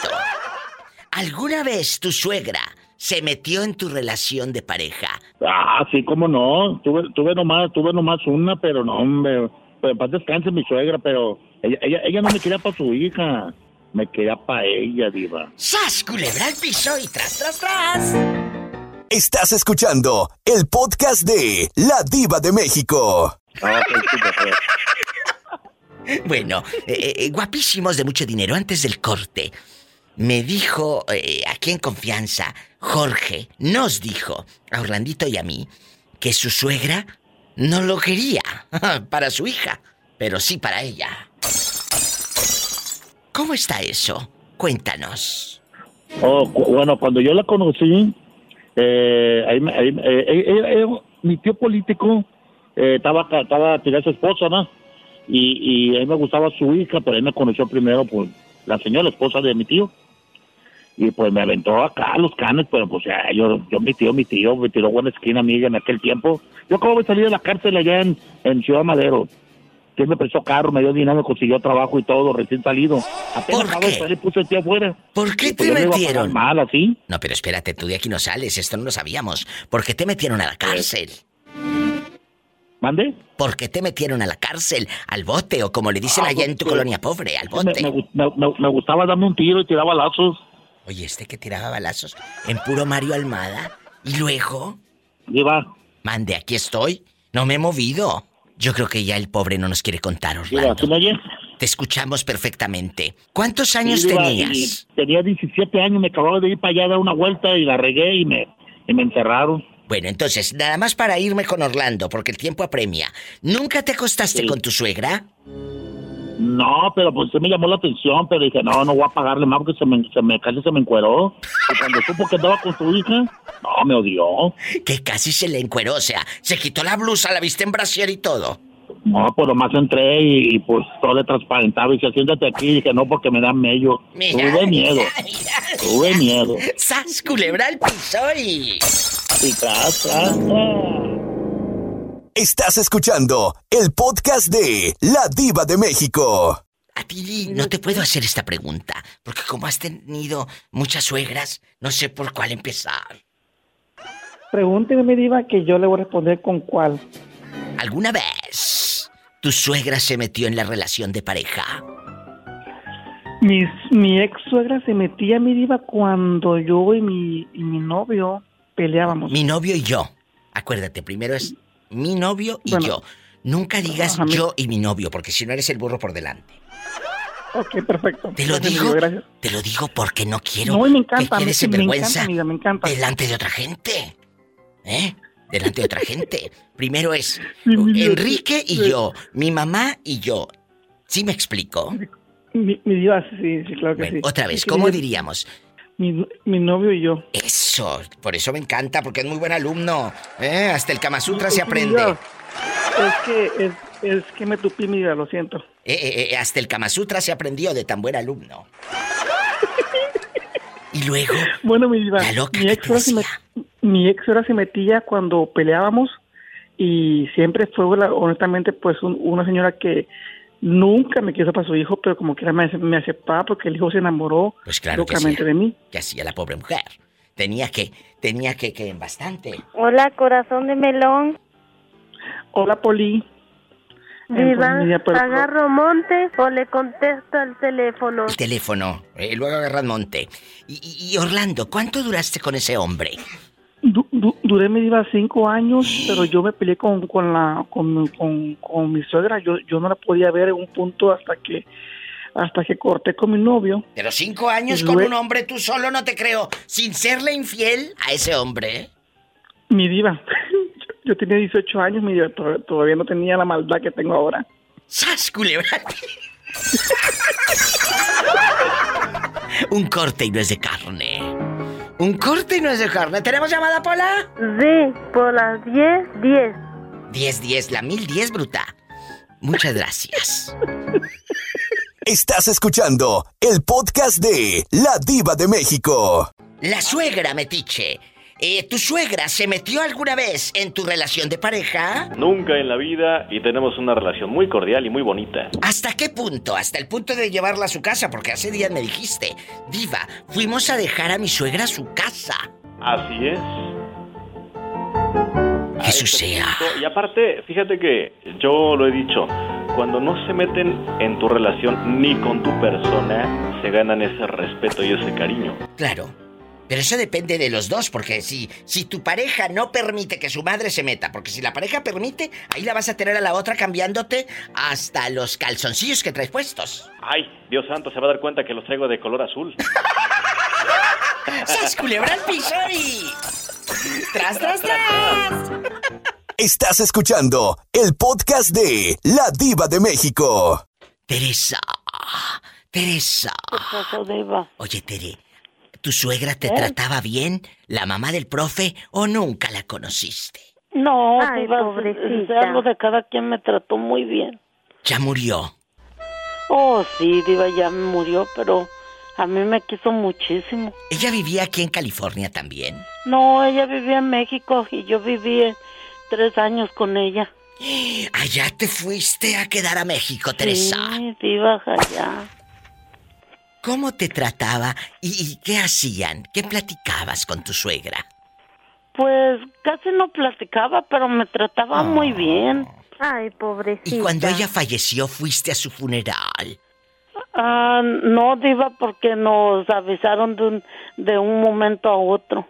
¿Alguna vez tu suegra se metió en tu relación de pareja? Ah, sí, cómo no. Tuve, tuve nomás, tuve nomás una, pero no, hombre. Pues paz descanse mi suegra, pero ella, ella, ella no me quería para su hija. Me quería para ella, diva. ¡Sas, culebra al piso y tras, tras, tras! Estás escuchando el podcast de La Diva de México. Ah, (laughs) Bueno, eh, eh, guapísimos de mucho dinero. Antes del corte, me dijo, eh, aquí en confianza, Jorge nos dijo a Orlandito y a mí que su suegra no lo quería (laughs) para su hija, pero sí para ella. ¿Cómo está eso? Cuéntanos. Oh, cu- bueno, cuando yo la conocí, eh, ahí, ahí, eh, eh, eh, eh, mi tío político estaba, estaba, tenía su esposa, ¿no? Y, a mí me gustaba su hija, pero él me conoció primero, pues, la señora, la esposa de mi tío. Y pues me aventó acá los canes, pero pues ya, yo, yo mi tío, mi tío, me tiró buena esquina amiga en aquel tiempo. Yo acabo de salir de la cárcel allá en, en Ciudad Madero. Que me prestó carro, me dio dinero, me consiguió trabajo y todo, recién salido. Apenas de salir, puse el tío afuera. ¿Por qué pues, te iba metieron? Mal, así. No, pero espérate, tú de aquí no sales, esto no lo sabíamos. ¿Por qué te metieron a la cárcel? ¿Mande? ¿Por qué te metieron a la cárcel, al bote o como le dicen Ah, allá en tu porque- colonia pobre, al bote? me me- me- me gustaba darme un tiro y tiraba lazos. Oye, este que tiraba balazos en puro Mario Almada. Y luego. Lleva. Mande, aquí estoy. No me he movido. Yo creo que ya el pobre no nos quiere contar, Orlando. ¿sí me oyes? Te escuchamos perfectamente. ¿Cuántos años Sí, Diva, tenías? Tenía 17 años, me acababa de ir para allá a dar una vuelta y la regué y me, y me encerraron. Bueno, entonces, nada más para irme con Orlando, porque el tiempo apremia. ¿Nunca te acostaste con tu suegra? No, pero pues se me llamó la atención, pero dije, no, no voy a pagarle más porque se me, se me casi se me encueró. Y cuando supo que andaba con su hija, no, me odió. Que casi se le encueró, o sea, se quitó la blusa, la viste en brasier y todo. No, pues nomás entré y, y, pues todo le transparentaba y se siéntate aquí. Y dije, no, porque me da mello. Mira, Tuve miedo. Tuve miedo. ¡Sas, culebra al piso y... Y tras, tras, tras. Estás escuchando el podcast de La Diva de México. A ti no te puedo hacer esta pregunta, porque como has tenido muchas suegras, no sé por cuál empezar. Pregúnteme, mi diva, que yo le voy a responder con cuál. ¿Alguna vez tu suegra se metió en la relación de pareja? Mi, mi ex suegra se metía, mi diva, cuando yo y mi, y mi novio peleábamos. Mi novio y yo. Acuérdate, primero es mi novio y Bueno. yo. Nunca digas Ajá, yo y mi novio, porque si no eres el burro por delante. Ok, perfecto. Te lo digo, gracias. te lo digo porque no quiero No, me encanta, que quedes en me vergüenza encanta, amiga, me encanta. delante de otra gente. ¿Eh? Delante de otra gente. Primero es (laughs) Enrique y sí. yo, mi mamá y yo. ¿Sí me explico? Mi, mi diva, sí, sí, claro que Bueno, sí. otra vez, ¿cómo diríamos? Mi, mi novio y yo. Eso, por eso me encanta, porque es muy buen alumno. ¿eh? Hasta el Kama Sutra se que, aprende. Es que, es, es que me tupí, mi diva, lo siento. Eh, eh, hasta el Kama Sutra se aprendió de tan buen alumno. (laughs) y luego, Bueno, mi diva, La loca mi que ex, se met- mi ex ahora se metía cuando peleábamos y siempre fue, honestamente, pues un- una señora que nunca me quiso para su hijo, pero como quiera me, me aceptaba porque el hijo se enamoró pues claro que locamente hacía, de mí. que hacía la pobre mujer. Tenía que, tenía que, que bastante. Hola, corazón de melón. Hola, Poli. Viva, agarro monte o le contesto al teléfono. El teléfono, eh, luego agarras monte. Y, y- y Orlando, ¿cuánto duraste con ese hombre? Du- du- duré mi diva cinco años, pero yo me peleé con, con la con, con, con mi suegra. Yo, yo no la podía ver en un punto hasta que hasta que corté con mi novio. Pero cinco años con un hombre tú solo no te creo, sin serle infiel a ese hombre. Mi diva. (laughs) Yo, tenía 18 años, mi diva, to- todavía no tenía la maldad que tengo ahora. ¡Sas, culebra! (laughs) Un corte y no es de carne. Un corte y no es de carne. ¿Tenemos llamada, Pola? Sí, por las 10, 10. 10, 10, la 1010, bruta. Muchas gracias. (laughs) Estás escuchando el podcast de La Diva de México. La suegra, metiche. Eh, ¿Tu suegra se metió alguna vez en tu relación de pareja? Nunca en la vida y tenemos una relación muy cordial y muy bonita. ¿Hasta qué punto? Hasta el punto de llevarla a su casa, porque hace días me dijiste, Diva, fuimos a dejar a mi suegra a su casa. Así es. Sea. Y aparte, fíjate que yo lo he dicho, cuando no se meten en tu relación ni con tu persona, se ganan ese respeto y ese cariño. Claro. Pero eso depende de los dos, porque si, si tu pareja no permite que su madre se meta, porque si la pareja permite, ahí la vas a tener a la otra cambiándote hasta los calzoncillos que traes puestos. Ay, Dios santo, se va a dar cuenta que los traigo de color azul. (laughs) ¡Sas culebra al piso y... ¡Tras, tras, tras! Estás escuchando el podcast de La Diva de México. Teresa, Teresa. Oye, Tere, ¿tu suegra te ¿Eh? trataba bien? ¿La mamá del profe o nunca la conociste? No, Ay, Diva, pobrecita. de algo de cada quien me trató muy bien. Ya murió. Oh, sí, Diva ya murió, pero a mí me quiso muchísimo. Ella vivía aquí en California también. No, ella vivía en México y yo viví tres años con ella. Allá te fuiste a quedar a México, Teresa. Sí, Diva, allá. ¿Cómo te trataba y, y qué hacían? ¿Qué platicabas con tu suegra? Pues casi no platicaba, pero me trataba muy bien. Ay, pobrecita. Y cuando ella falleció, fuiste a su funeral. Ah, no, Diva, porque nos avisaron de un, de un momento a otro.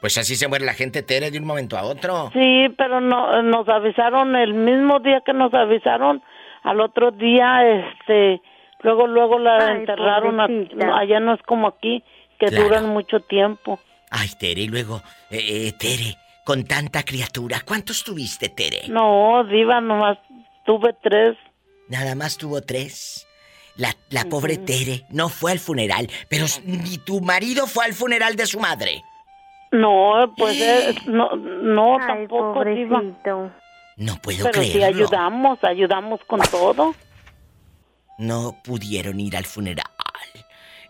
Pues así se muere la gente, Tere, de un momento a otro. Sí, pero no, nos avisaron el mismo día que nos avisaron, al otro día, este, luego, luego la Ay, enterraron, a- allá no es como aquí, que Claro. duran mucho tiempo. Ay, Tere, y luego, eh, eh, Tere, con tanta criatura, ¿cuántos tuviste, Tere? No, Diva, nomás tuve tres. Nada más tuvo tres. La, la pobre Tere no fue al funeral, pero ni tu marido fue al funeral de su madre. No, pues, eh, no, no, Ay, tampoco, Diva. No puedo Pero creerlo. ayudamos, ayudamos con todo. No pudieron ir al funeral.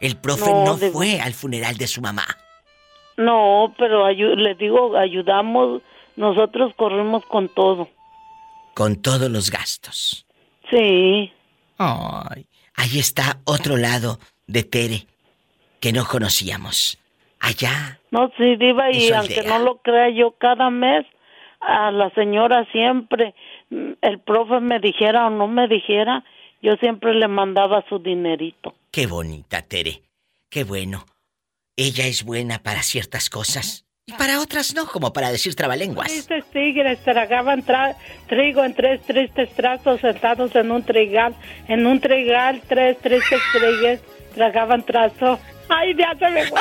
El profe No, no, de- fue al funeral de su mamá. No, pero ayu- le digo, ayudamos, nosotros corrimos con todo. Con todos los gastos. Sí. Ay. Ahí está otro lado de Tere que no conocíamos. Allá. No, sí, Diva, y aunque no lo crea yo, cada mes a la señora siempre, mm, el profe me dijera o no me dijera, yo siempre le mandaba su dinerito. Qué bonita, Tere. Qué bueno. Ella es buena para ciertas cosas Y para otras no, como para decir trabalenguas. Tristes tigres tragaban tra- trigo en tres tristes trazos sentados en un trigal. En un trigal, tres tristes tigres tragaban trazo. Ay, ya se me fue.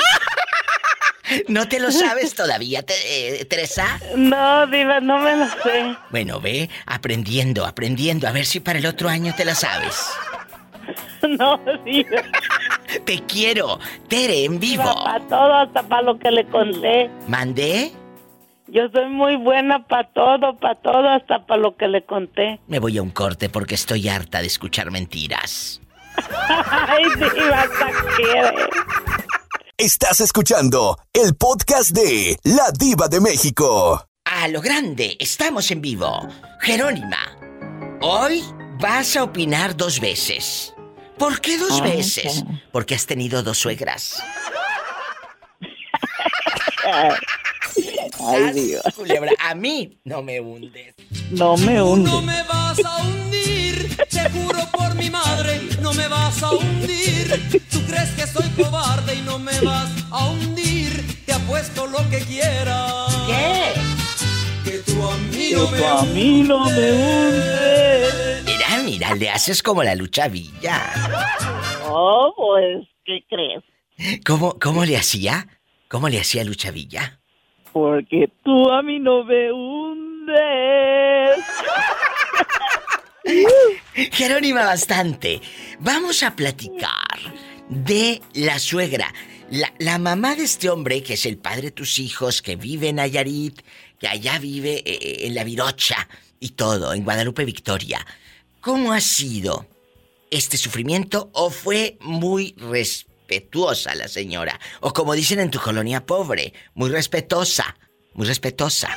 ¿No te lo sabes todavía, te- eh, Teresa? No, diva, no me lo sé. Bueno, ve, aprendiendo, aprendiendo, a ver si para el otro año te la sabes. (laughs) No, diva. (laughs) Te quiero, Tere, en vivo. Para todo, hasta para lo que le conté. ¿Mandé? Yo soy muy buena para todo, para todo, hasta para lo que le conté. Me voy a un corte porque estoy harta de escuchar mentiras. (laughs) Ay, diva, hasta quiere. Estás escuchando el podcast de La Diva de México. A lo grande, estamos en vivo. Jerónima, hoy vas a opinar dos veces. ¿Por qué dos veces? Porque has tenido dos suegras. (laughs) Ay, Dios. Culebra, a mí no me hundes. No me hunde. No me vas a hundir, te juro por mi madre, no me vas a hundir. Tú crees que soy cobarde y no me vas a hundir. Te apuesto lo que quieras. ¿Qué? Que tú a mí Que no tú me a mí no me hundes. Mira, mira, le haces como la lucha villa. Oh, pues, ¿qué crees? ¿Cómo, cómo le hacía? ¿Cómo le hacía Lucha Villa? Porque tú a mí no me hundes. Jerónima, bastante. Vamos a platicar de la suegra. La, la mamá de este hombre, que es el padre de tus hijos, que vive en Nayarit, que allá vive eh, en la Virocha y todo, en Guadalupe Victoria. ¿Cómo ha sido este sufrimiento o fue muy respetuosa la señora? O como dicen en tu colonia pobre, muy respetuosa, muy respetuosa.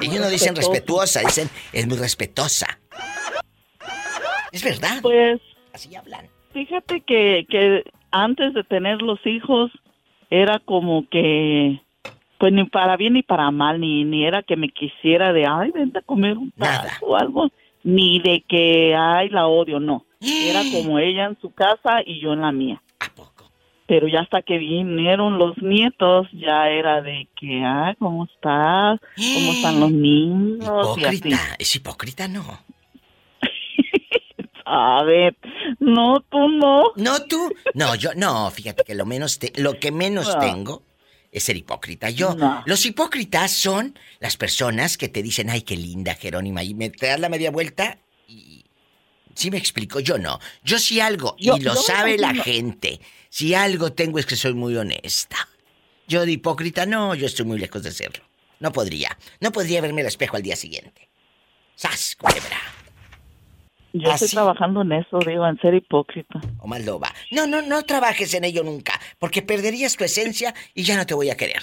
Ellos no dicen respetuosa, dicen es muy respetuosa. Es verdad. Pues. Así hablan. Fíjate que, que antes de tener los hijos era como que. Pues ni para bien ni para mal, ni, ni era que me quisiera de, ay, vente a comer un taco o algo, ni de que, ay, la odio, no. Era (gasps) como ella en su casa y yo en la mía. Pero ya hasta que vinieron los nietos, ya era de que, ay, ¿cómo estás? ¿Cómo están los (gasps) niños? Y así. Hipócrita, es hipócrita, no. (laughs) A ver, no, tú no. No, tú. No, yo, no, fíjate que lo menos, te- lo que menos No. tengo es ser hipócrita. Yo, los hipócritas son las personas que te dicen, ay, qué linda, Jerónima, y me te das la media vuelta y... Sí me explico, yo no. Yo sí algo, Yo- y lo sabe la gente, si algo tengo es que soy muy honesta. Yo de hipócrita no, yo estoy muy lejos de serlo. No podría. No podría verme al espejo al día siguiente. ¡Sas, culebra! Yo estoy trabajando en eso, digo, en ser hipócrita. o más loba. No, no, no trabajes en ello nunca, porque perderías tu esencia y ya no te voy a querer.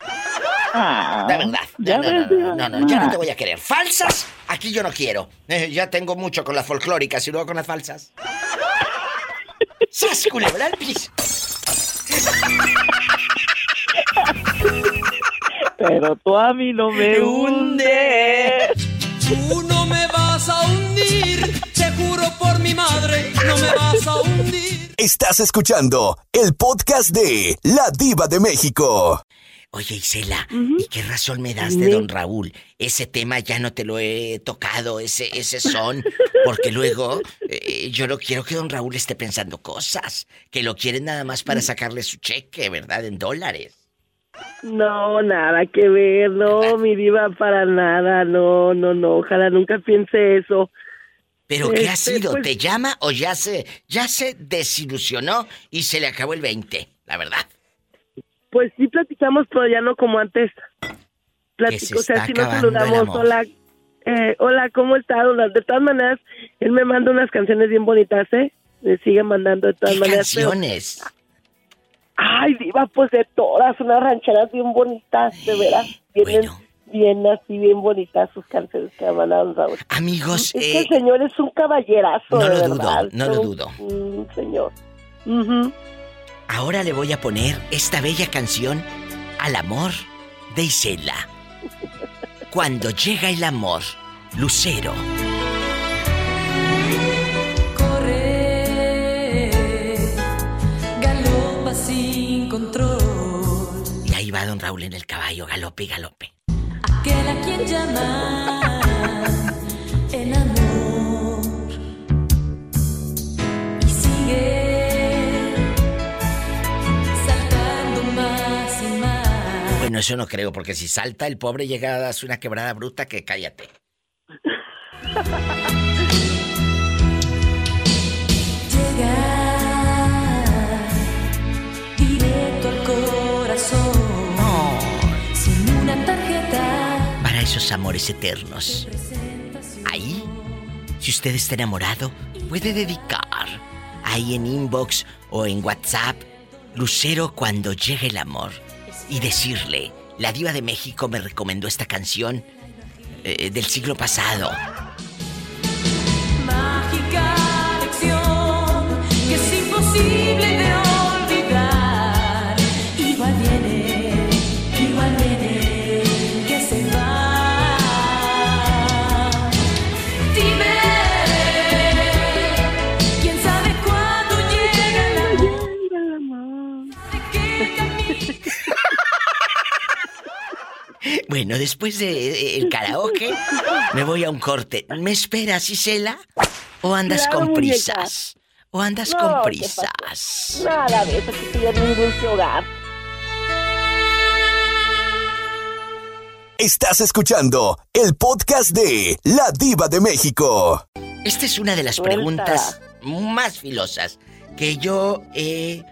Ah, La verdad. ya No, no, ves, no, no, no, ya no ah. te voy a querer. Falsas, aquí yo no quiero. Eh, ya tengo mucho con las folclóricas y luego con las falsas. ¡Sas, culebra al piso! Pero tú a mí no me hundes. Tú no me vas a hundir, te juro por mi madre, no me vas a hundir. Estás escuchando el podcast de La Diva de México. Oye, Isela, ¿y qué razón me das de don Raúl? Ese tema ya no te lo he tocado, ese, ese son, porque luego eh, yo no quiero que don Raúl esté pensando cosas, que lo quieren nada más para sacarle su cheque, ¿verdad? En dólares. No, nada que ver, no, mi diva, para nada, no, no, no, ojalá nunca piense eso. ¿Pero qué ha Este, sido? pues- ¿Te llama o ya se, ya se desilusionó y se le acabó el 20? La verdad. Pues sí platicamos, pero ya no como antes. Platico, o sea, si nos saludamos, hola, eh, hola, ¿cómo estás? De todas maneras, él me manda unas canciones bien bonitas, ¿eh? Me sigue mandando de todas ¿Qué maneras. pero- canciones? Ay, diva, pues de todas, unas rancheras bien bonitas, de veras. Vienen bien así, bien bonitas sus canciones que me mandaron Raúl. Amigos, Es que eh, el señor es un caballerazo, no de lo verdad. dudo, no lo dudo. Un señor. Ujú. Ahora le voy a poner esta bella canción al amor de Isela. Cuando llega el amor, Lucero. Corre, galopa sin control. Y ahí va don Raúl en el caballo, galope y galope. Aquel a quien llaman el amor y sigue Bueno, eso no creo, porque si salta el pobre llega a darse una quebrada bruta que cállate. Llegar directo al corazón sin una tarjeta. Para esos amores eternos. Ahí, si usted está enamorado, puede dedicar ahí en inbox o en WhatsApp, Lucero cuando llegue el amor, y decirle, la diva de México me recomendó esta canción eh, del siglo pasado. Bueno, después de el karaoke, me voy a un corte. ¿Me esperas, Isela? ¿O andas Claro, con muñeca. prisas? ¿O andas No, con ¿qué prisas? Nada de eso, que estoy en un dulce hogar. Estás escuchando el podcast de La Diva de México. Esta es una de las preguntas más filosas que yo he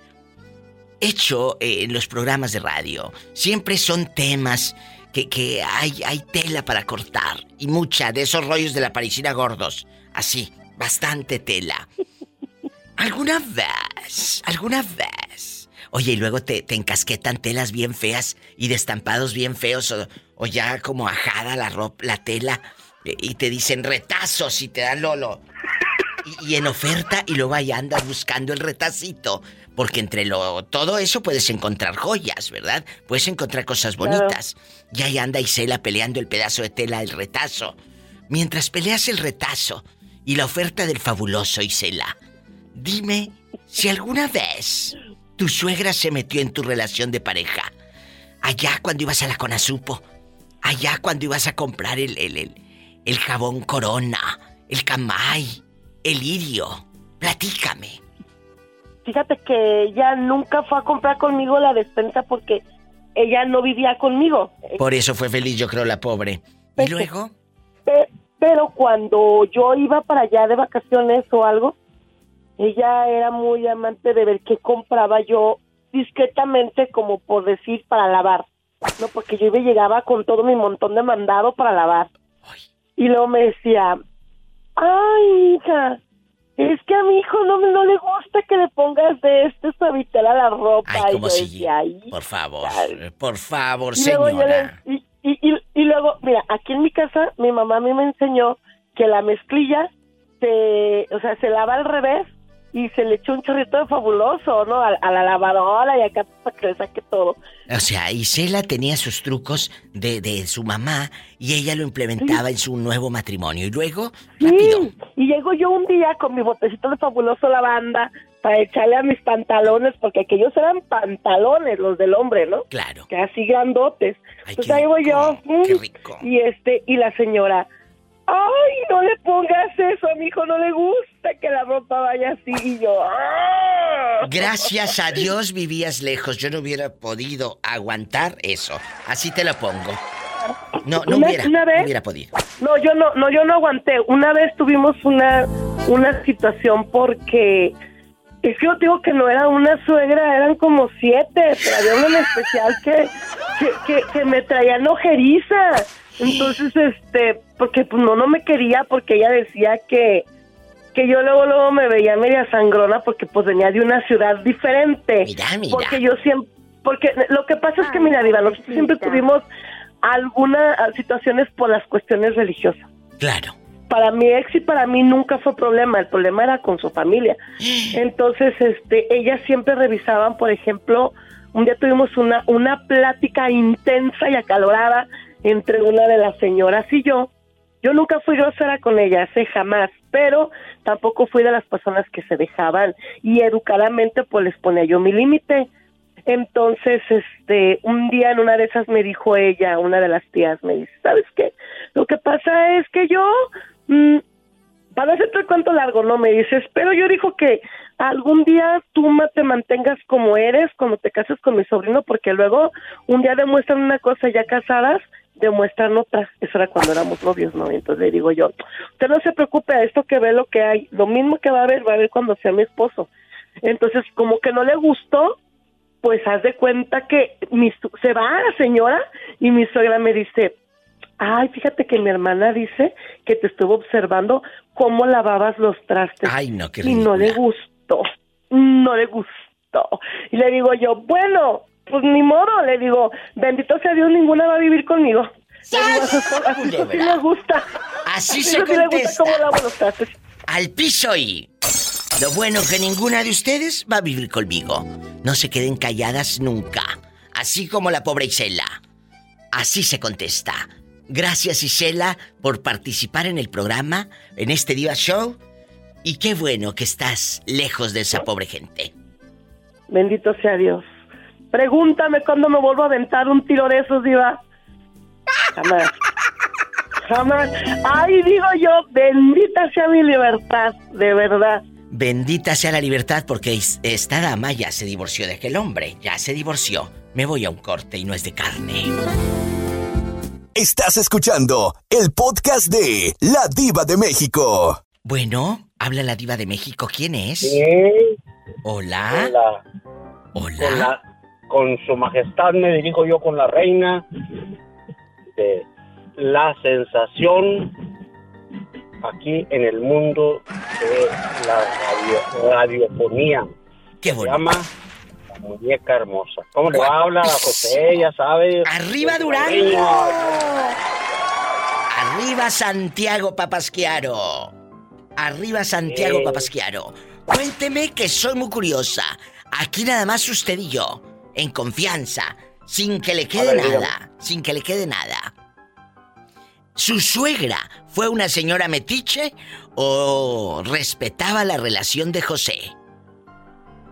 hecho en los programas de radio. Siempre son temas que, que hay, hay tela para cortar. Y mucha de esos rollos de la parisina gordos. Así, bastante tela. ¿Alguna vez? ¿Alguna vez? Oye, y luego te, te encasquetan telas bien feas y de estampados bien feos o, o ya como ajada la ropa, la tela eh, y te dicen retazos y te dan lolo. Y, y en oferta y luego ahí andas buscando el retacito. Porque entre lo, todo eso puedes encontrar joyas, ¿verdad? Puedes encontrar cosas Claro. bonitas. Y ahí anda Isela peleando el pedazo de tela, el retazo. Mientras peleas el retazo y la oferta del fabuloso Isela, dime si alguna vez tu suegra se metió en tu relación de pareja. Allá cuando ibas a la Conasupo. Allá cuando ibas a comprar el, el, el, el jabón Corona, el Camay, el Lirio. Platícame. Fíjate que ella nunca fue a comprar conmigo la despensa porque ella no vivía conmigo. Por eso fue feliz, yo creo, la pobre. ¿Y luego? Pe- Pero cuando yo iba para allá de vacaciones o algo, ella era muy amante de ver qué compraba yo discretamente, como por decir, para lavar. No, porque yo iba y llegaba con todo mi montón de mandado para lavar. Y luego me decía, ay, hija, es que a mi hijo no, no le gusta que le pongas de este suavitel a la ropa. Ay, como si... Por favor, por favor, Y luego, señora. le- y, y, y, y luego, mira, aquí en mi casa, mi mamá a mí me enseñó que la mezclilla se, o sea, se lava al revés y se le echó un chorrito de fabuloso, ¿no? A, a la lavadora y acá para que le saque todo. O sea, Isela tenía sus trucos de, de su mamá y ella lo implementaba en su nuevo matrimonio. Y luego, Sí, y llego yo un día con mi botecito de fabuloso lavanda para echarle a mis pantalones, porque aquellos eran pantalones, los del hombre, ¿no? Claro. Que así grandotes. pues ahí voy yo. mm, Y este, y la señora, ay, no le pongas eso, a mi hijo no le gusta que la ropa vaya así. Y yo, "Ah". gracias a Dios vivías lejos. Yo no hubiera podido aguantar eso. Así te lo pongo. No, no Una- hubiera, una vez- no hubiera podido. No, yo no, no, yo no aguanté. Una vez tuvimos una, una situación porque es que yo digo que no era una suegra, eran como siete, pero había una en especial que, que, que, que me traían ojeriza. Entonces, este, porque pues no, no me quería porque ella decía que, que yo luego, luego me veía media sangrona porque pues venía de una ciudad diferente. mira. Porque yo siempre, porque lo que pasa es que, mira, Diva, nosotros siempre tuvimos algunas situaciones por las cuestiones religiosas. Claro. Para mi ex y para mí nunca fue problema, el problema era con su familia. (gasps) Entonces, este, ellas siempre revisaban, por ejemplo, un día tuvimos una, una plática intensa y acalorada entre una de las señoras y yo. Yo nunca fui grosera con ellas, eh, jamás, pero tampoco fui de las personas que se dejaban y educadamente pues les ponía yo mi límite. Entonces, este, un día en una de esas me dijo ella, una de las tías, me dice, ¿sabes qué? Lo que pasa es que yo, mm, para hacerte el cuento largo, no me dices, pero yo dijo que algún día tú te mantengas como eres cuando te cases con mi sobrino, porque luego un día demuestran una cosa ya casadas, demuestran otra. Eso era cuando éramos novios, ¿no? Entonces le digo yo, usted no se preocupe, a esto que ve lo que hay, lo mismo que va a ver, va a ver cuando sea mi esposo. Entonces, como que no le gustó, pues haz de cuenta que mi, se va la señora y mi suegra me dice, ay, fíjate que mi hermana dice que te estuvo observando cómo lavabas los trastes. Ay, no, qué Y no le gustó, no le gustó. Y le digo yo, bueno, pues ni modo, le digo, bendito sea Dios, ninguna va a vivir conmigo. Le digo, a su esposa, a su esposa sí le gusta. Así se le gusta cómo lavo los trastes. Al piso y... Lo bueno que ninguna de ustedes va a vivir conmigo. No se queden calladas nunca. Así como la pobre Isela. Así se contesta. Gracias Isela por participar en el programa, en este Diva Show. Y qué bueno que estás lejos de esa pobre gente. Bendito sea Dios. Pregúntame cuándo me vuelvo a aventar un tiro de esos, Diva. Jamás. Jamás. Ay, digo yo, bendita sea mi libertad, de verdad. Bendita sea la libertad porque es- esta dama ya se divorció de aquel hombre. Ya se divorció. Me voy a un corte y no es de carne. Estás escuchando el podcast de La Diva de México. Bueno, habla la diva de México. ¿Quién es? Hola. Hola. Hola. Con, la- con su majestad me dirijo yo con la reina de la sensación aquí en el mundo de la radio- radiofonía. Qué Se llama La Muñeca Hermosa. ¿Cómo le va a hablar a José? Ya sabe. ¡Arriba Con Durango! ¡Arriba Santiago Papasquiaro! ¡Arriba Santiago Sí. Papasquiaro! Cuénteme que soy muy curiosa. Aquí nada más usted y yo, en confianza, sin que le quede ver, nada, sin que le quede nada. ¿Su suegra fue una señora metiche o respetaba la relación de José?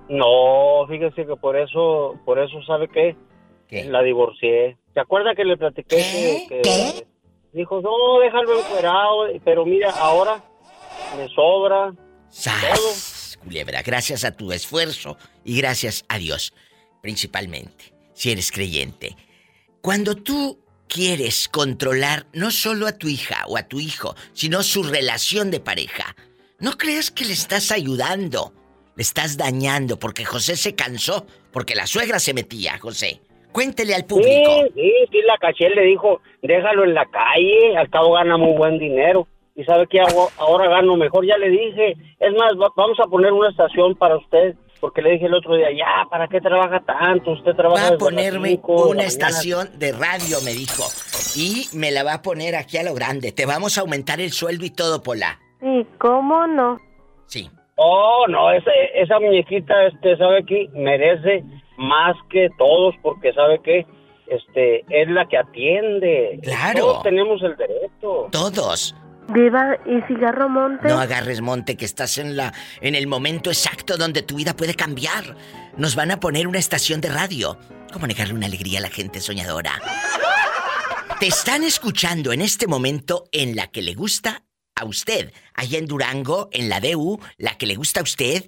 No, fíjese que por eso, por eso, ¿sabe qué? La divorcié. ¿Se acuerda que le platiqué que, que dijo, no, déjalo encuerado, pero mira, ahora me sobra ¡Sas! Culebra, gracias a tu esfuerzo y gracias a Dios, principalmente, si eres creyente. Cuando tú quieres controlar no solo a tu hija o a tu hijo, sino su relación de pareja, no creas que le estás ayudando, le estás dañando, porque José se cansó, porque la suegra se metía, José. Cuéntele al público. Sí, sí, sí, la caché, le dijo, déjalo en la calle, al cabo gana muy buen dinero. Y sabe que ahora gano mejor, ya le dije. Es más, va- vamos a poner una estación para usted, porque le dije el otro día, ya, ¿para qué trabaja tanto? Usted trabaja Va a ponerme cinco una mañana". estación de radio, me dijo. Y me la va a poner aquí a lo grande. Te vamos a aumentar el sueldo y todo, Pola. ¿Y cómo no? Sí. Oh, no, ese, esa muñequita, este, ¿sabe qué? Merece más que todos, porque ¿sabe qué? Este, es la que atiende. Claro. Todos tenemos el derecho. Todos. Diva, ¿y cigarro monte? No agarres monte que estás en la en el momento exacto donde tu vida puede cambiar. Nos van a poner una estación de radio. ¿Cómo negarle una alegría a la gente soñadora? Te están escuchando en este momento en la que le gusta a usted. Allá en Durango, en la DU, la que le gusta a usted.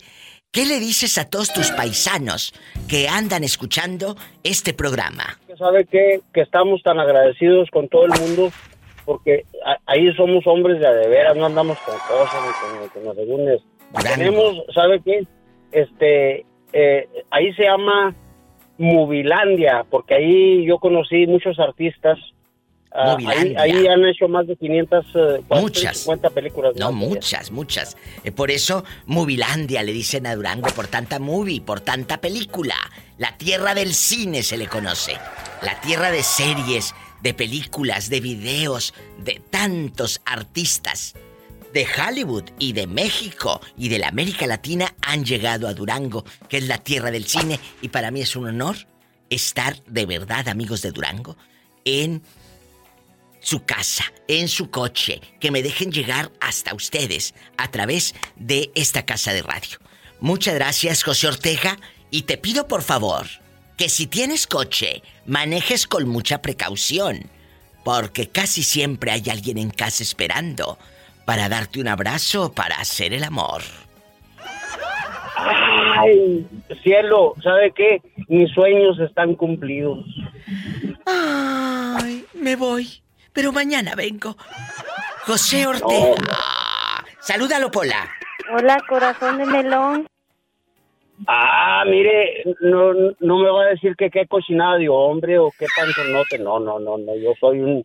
¿Qué le dices a todos tus paisanos que andan escuchando este programa? que sabe qué? que estamos tan agradecidos con todo el mundo porque a- ahí somos hombres de a de veras, no andamos con cosas ni con, con asegúnes. Tenemos, ¿sabe qué? Este, eh, ahí se llama Movilandia, porque ahí yo conocí muchos artistas. Ah, ahí, ahí han hecho más de 500, eh, Muchas. 50 películas. No, muchas, muchas. Eh, por eso, Movilandia le dicen a Durango por tanta movie, por tanta película. La tierra del cine se le conoce. La tierra de series, de películas, de videos, de tantos artistas de Hollywood y de México y de la América Latina han llegado a Durango, que es la tierra del cine. Y para mí es un honor estar de verdad, amigos de Durango, en su casa, en su coche, que me dejen llegar hasta ustedes a través de esta casa de radio. Muchas gracias, José Ortega, y te pido por favor que si tienes coche, manejes con mucha precaución, porque casi siempre hay alguien en casa esperando para darte un abrazo o para hacer el amor. Ay, cielo, ¿sabe qué? Mis sueños están cumplidos. Ay, me voy, pero mañana vengo. José Ortega. Salúdalo, Pola. Hola, corazón de melón. Ah, mire, no, no me va a decir que qué cochinada de hombre o qué panzonote. No, no, no, no. Yo soy un,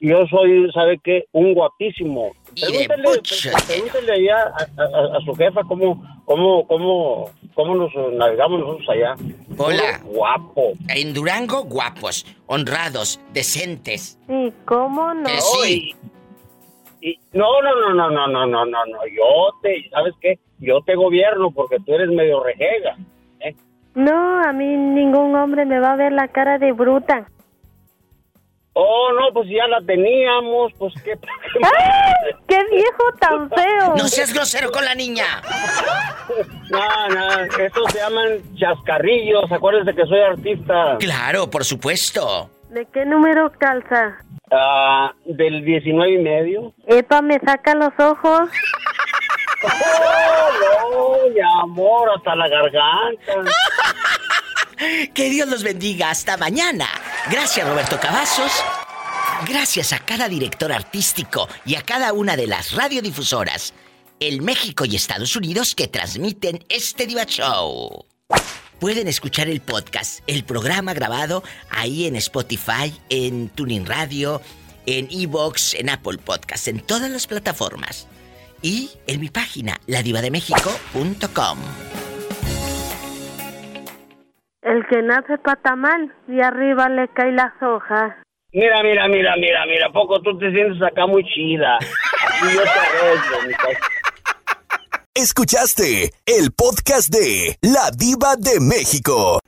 yo soy, ¿sabe qué? Un guapísimo. Pregúntele, pregúntele allá a, a- a su jefa cómo, cómo, cómo, cómo nos navegamos nosotros allá. Hola. Guapo. En Durango, guapos, honrados, decentes. Sí, ¿cómo no? Que sí. Y- no, no, no, no, no, no, no, no, no. Yo te, ¿sabes qué? Yo te gobierno porque tú eres medio rejega. No, a mí ningún hombre me va a ver la cara de bruta. Oh, no, pues ya la teníamos, pues qué. (laughs) ¡Ay! ¡Qué viejo tan feo! No seas grosero con la niña. No, no, estos se llaman chascarrillos. Acuérdense que soy artista. Claro, por supuesto. ¿De qué número calza? Ah, del 19 y medio. Epa, me saca los ojos. Oh, amor, hasta la garganta. Que Dios los bendiga. Hasta mañana. Gracias, Roberto Cavazos. Gracias a cada director artístico y a cada una de las radiodifusoras, el México y Estados Unidos que transmiten este Diva Show. Pueden escuchar el podcast, el programa grabado ahí en Spotify, en Tuning Radio, en Evox, en Apple Podcast, en todas las plataformas. Y en mi página, ladivademéxico.com. El que nace patamal y arriba le cae las hojas. Mira, mira, mira, mira, mira, ¿a poco tú te sientes acá muy chida. Aquí yo te arreglo. Escuchaste el podcast de La Diva de México.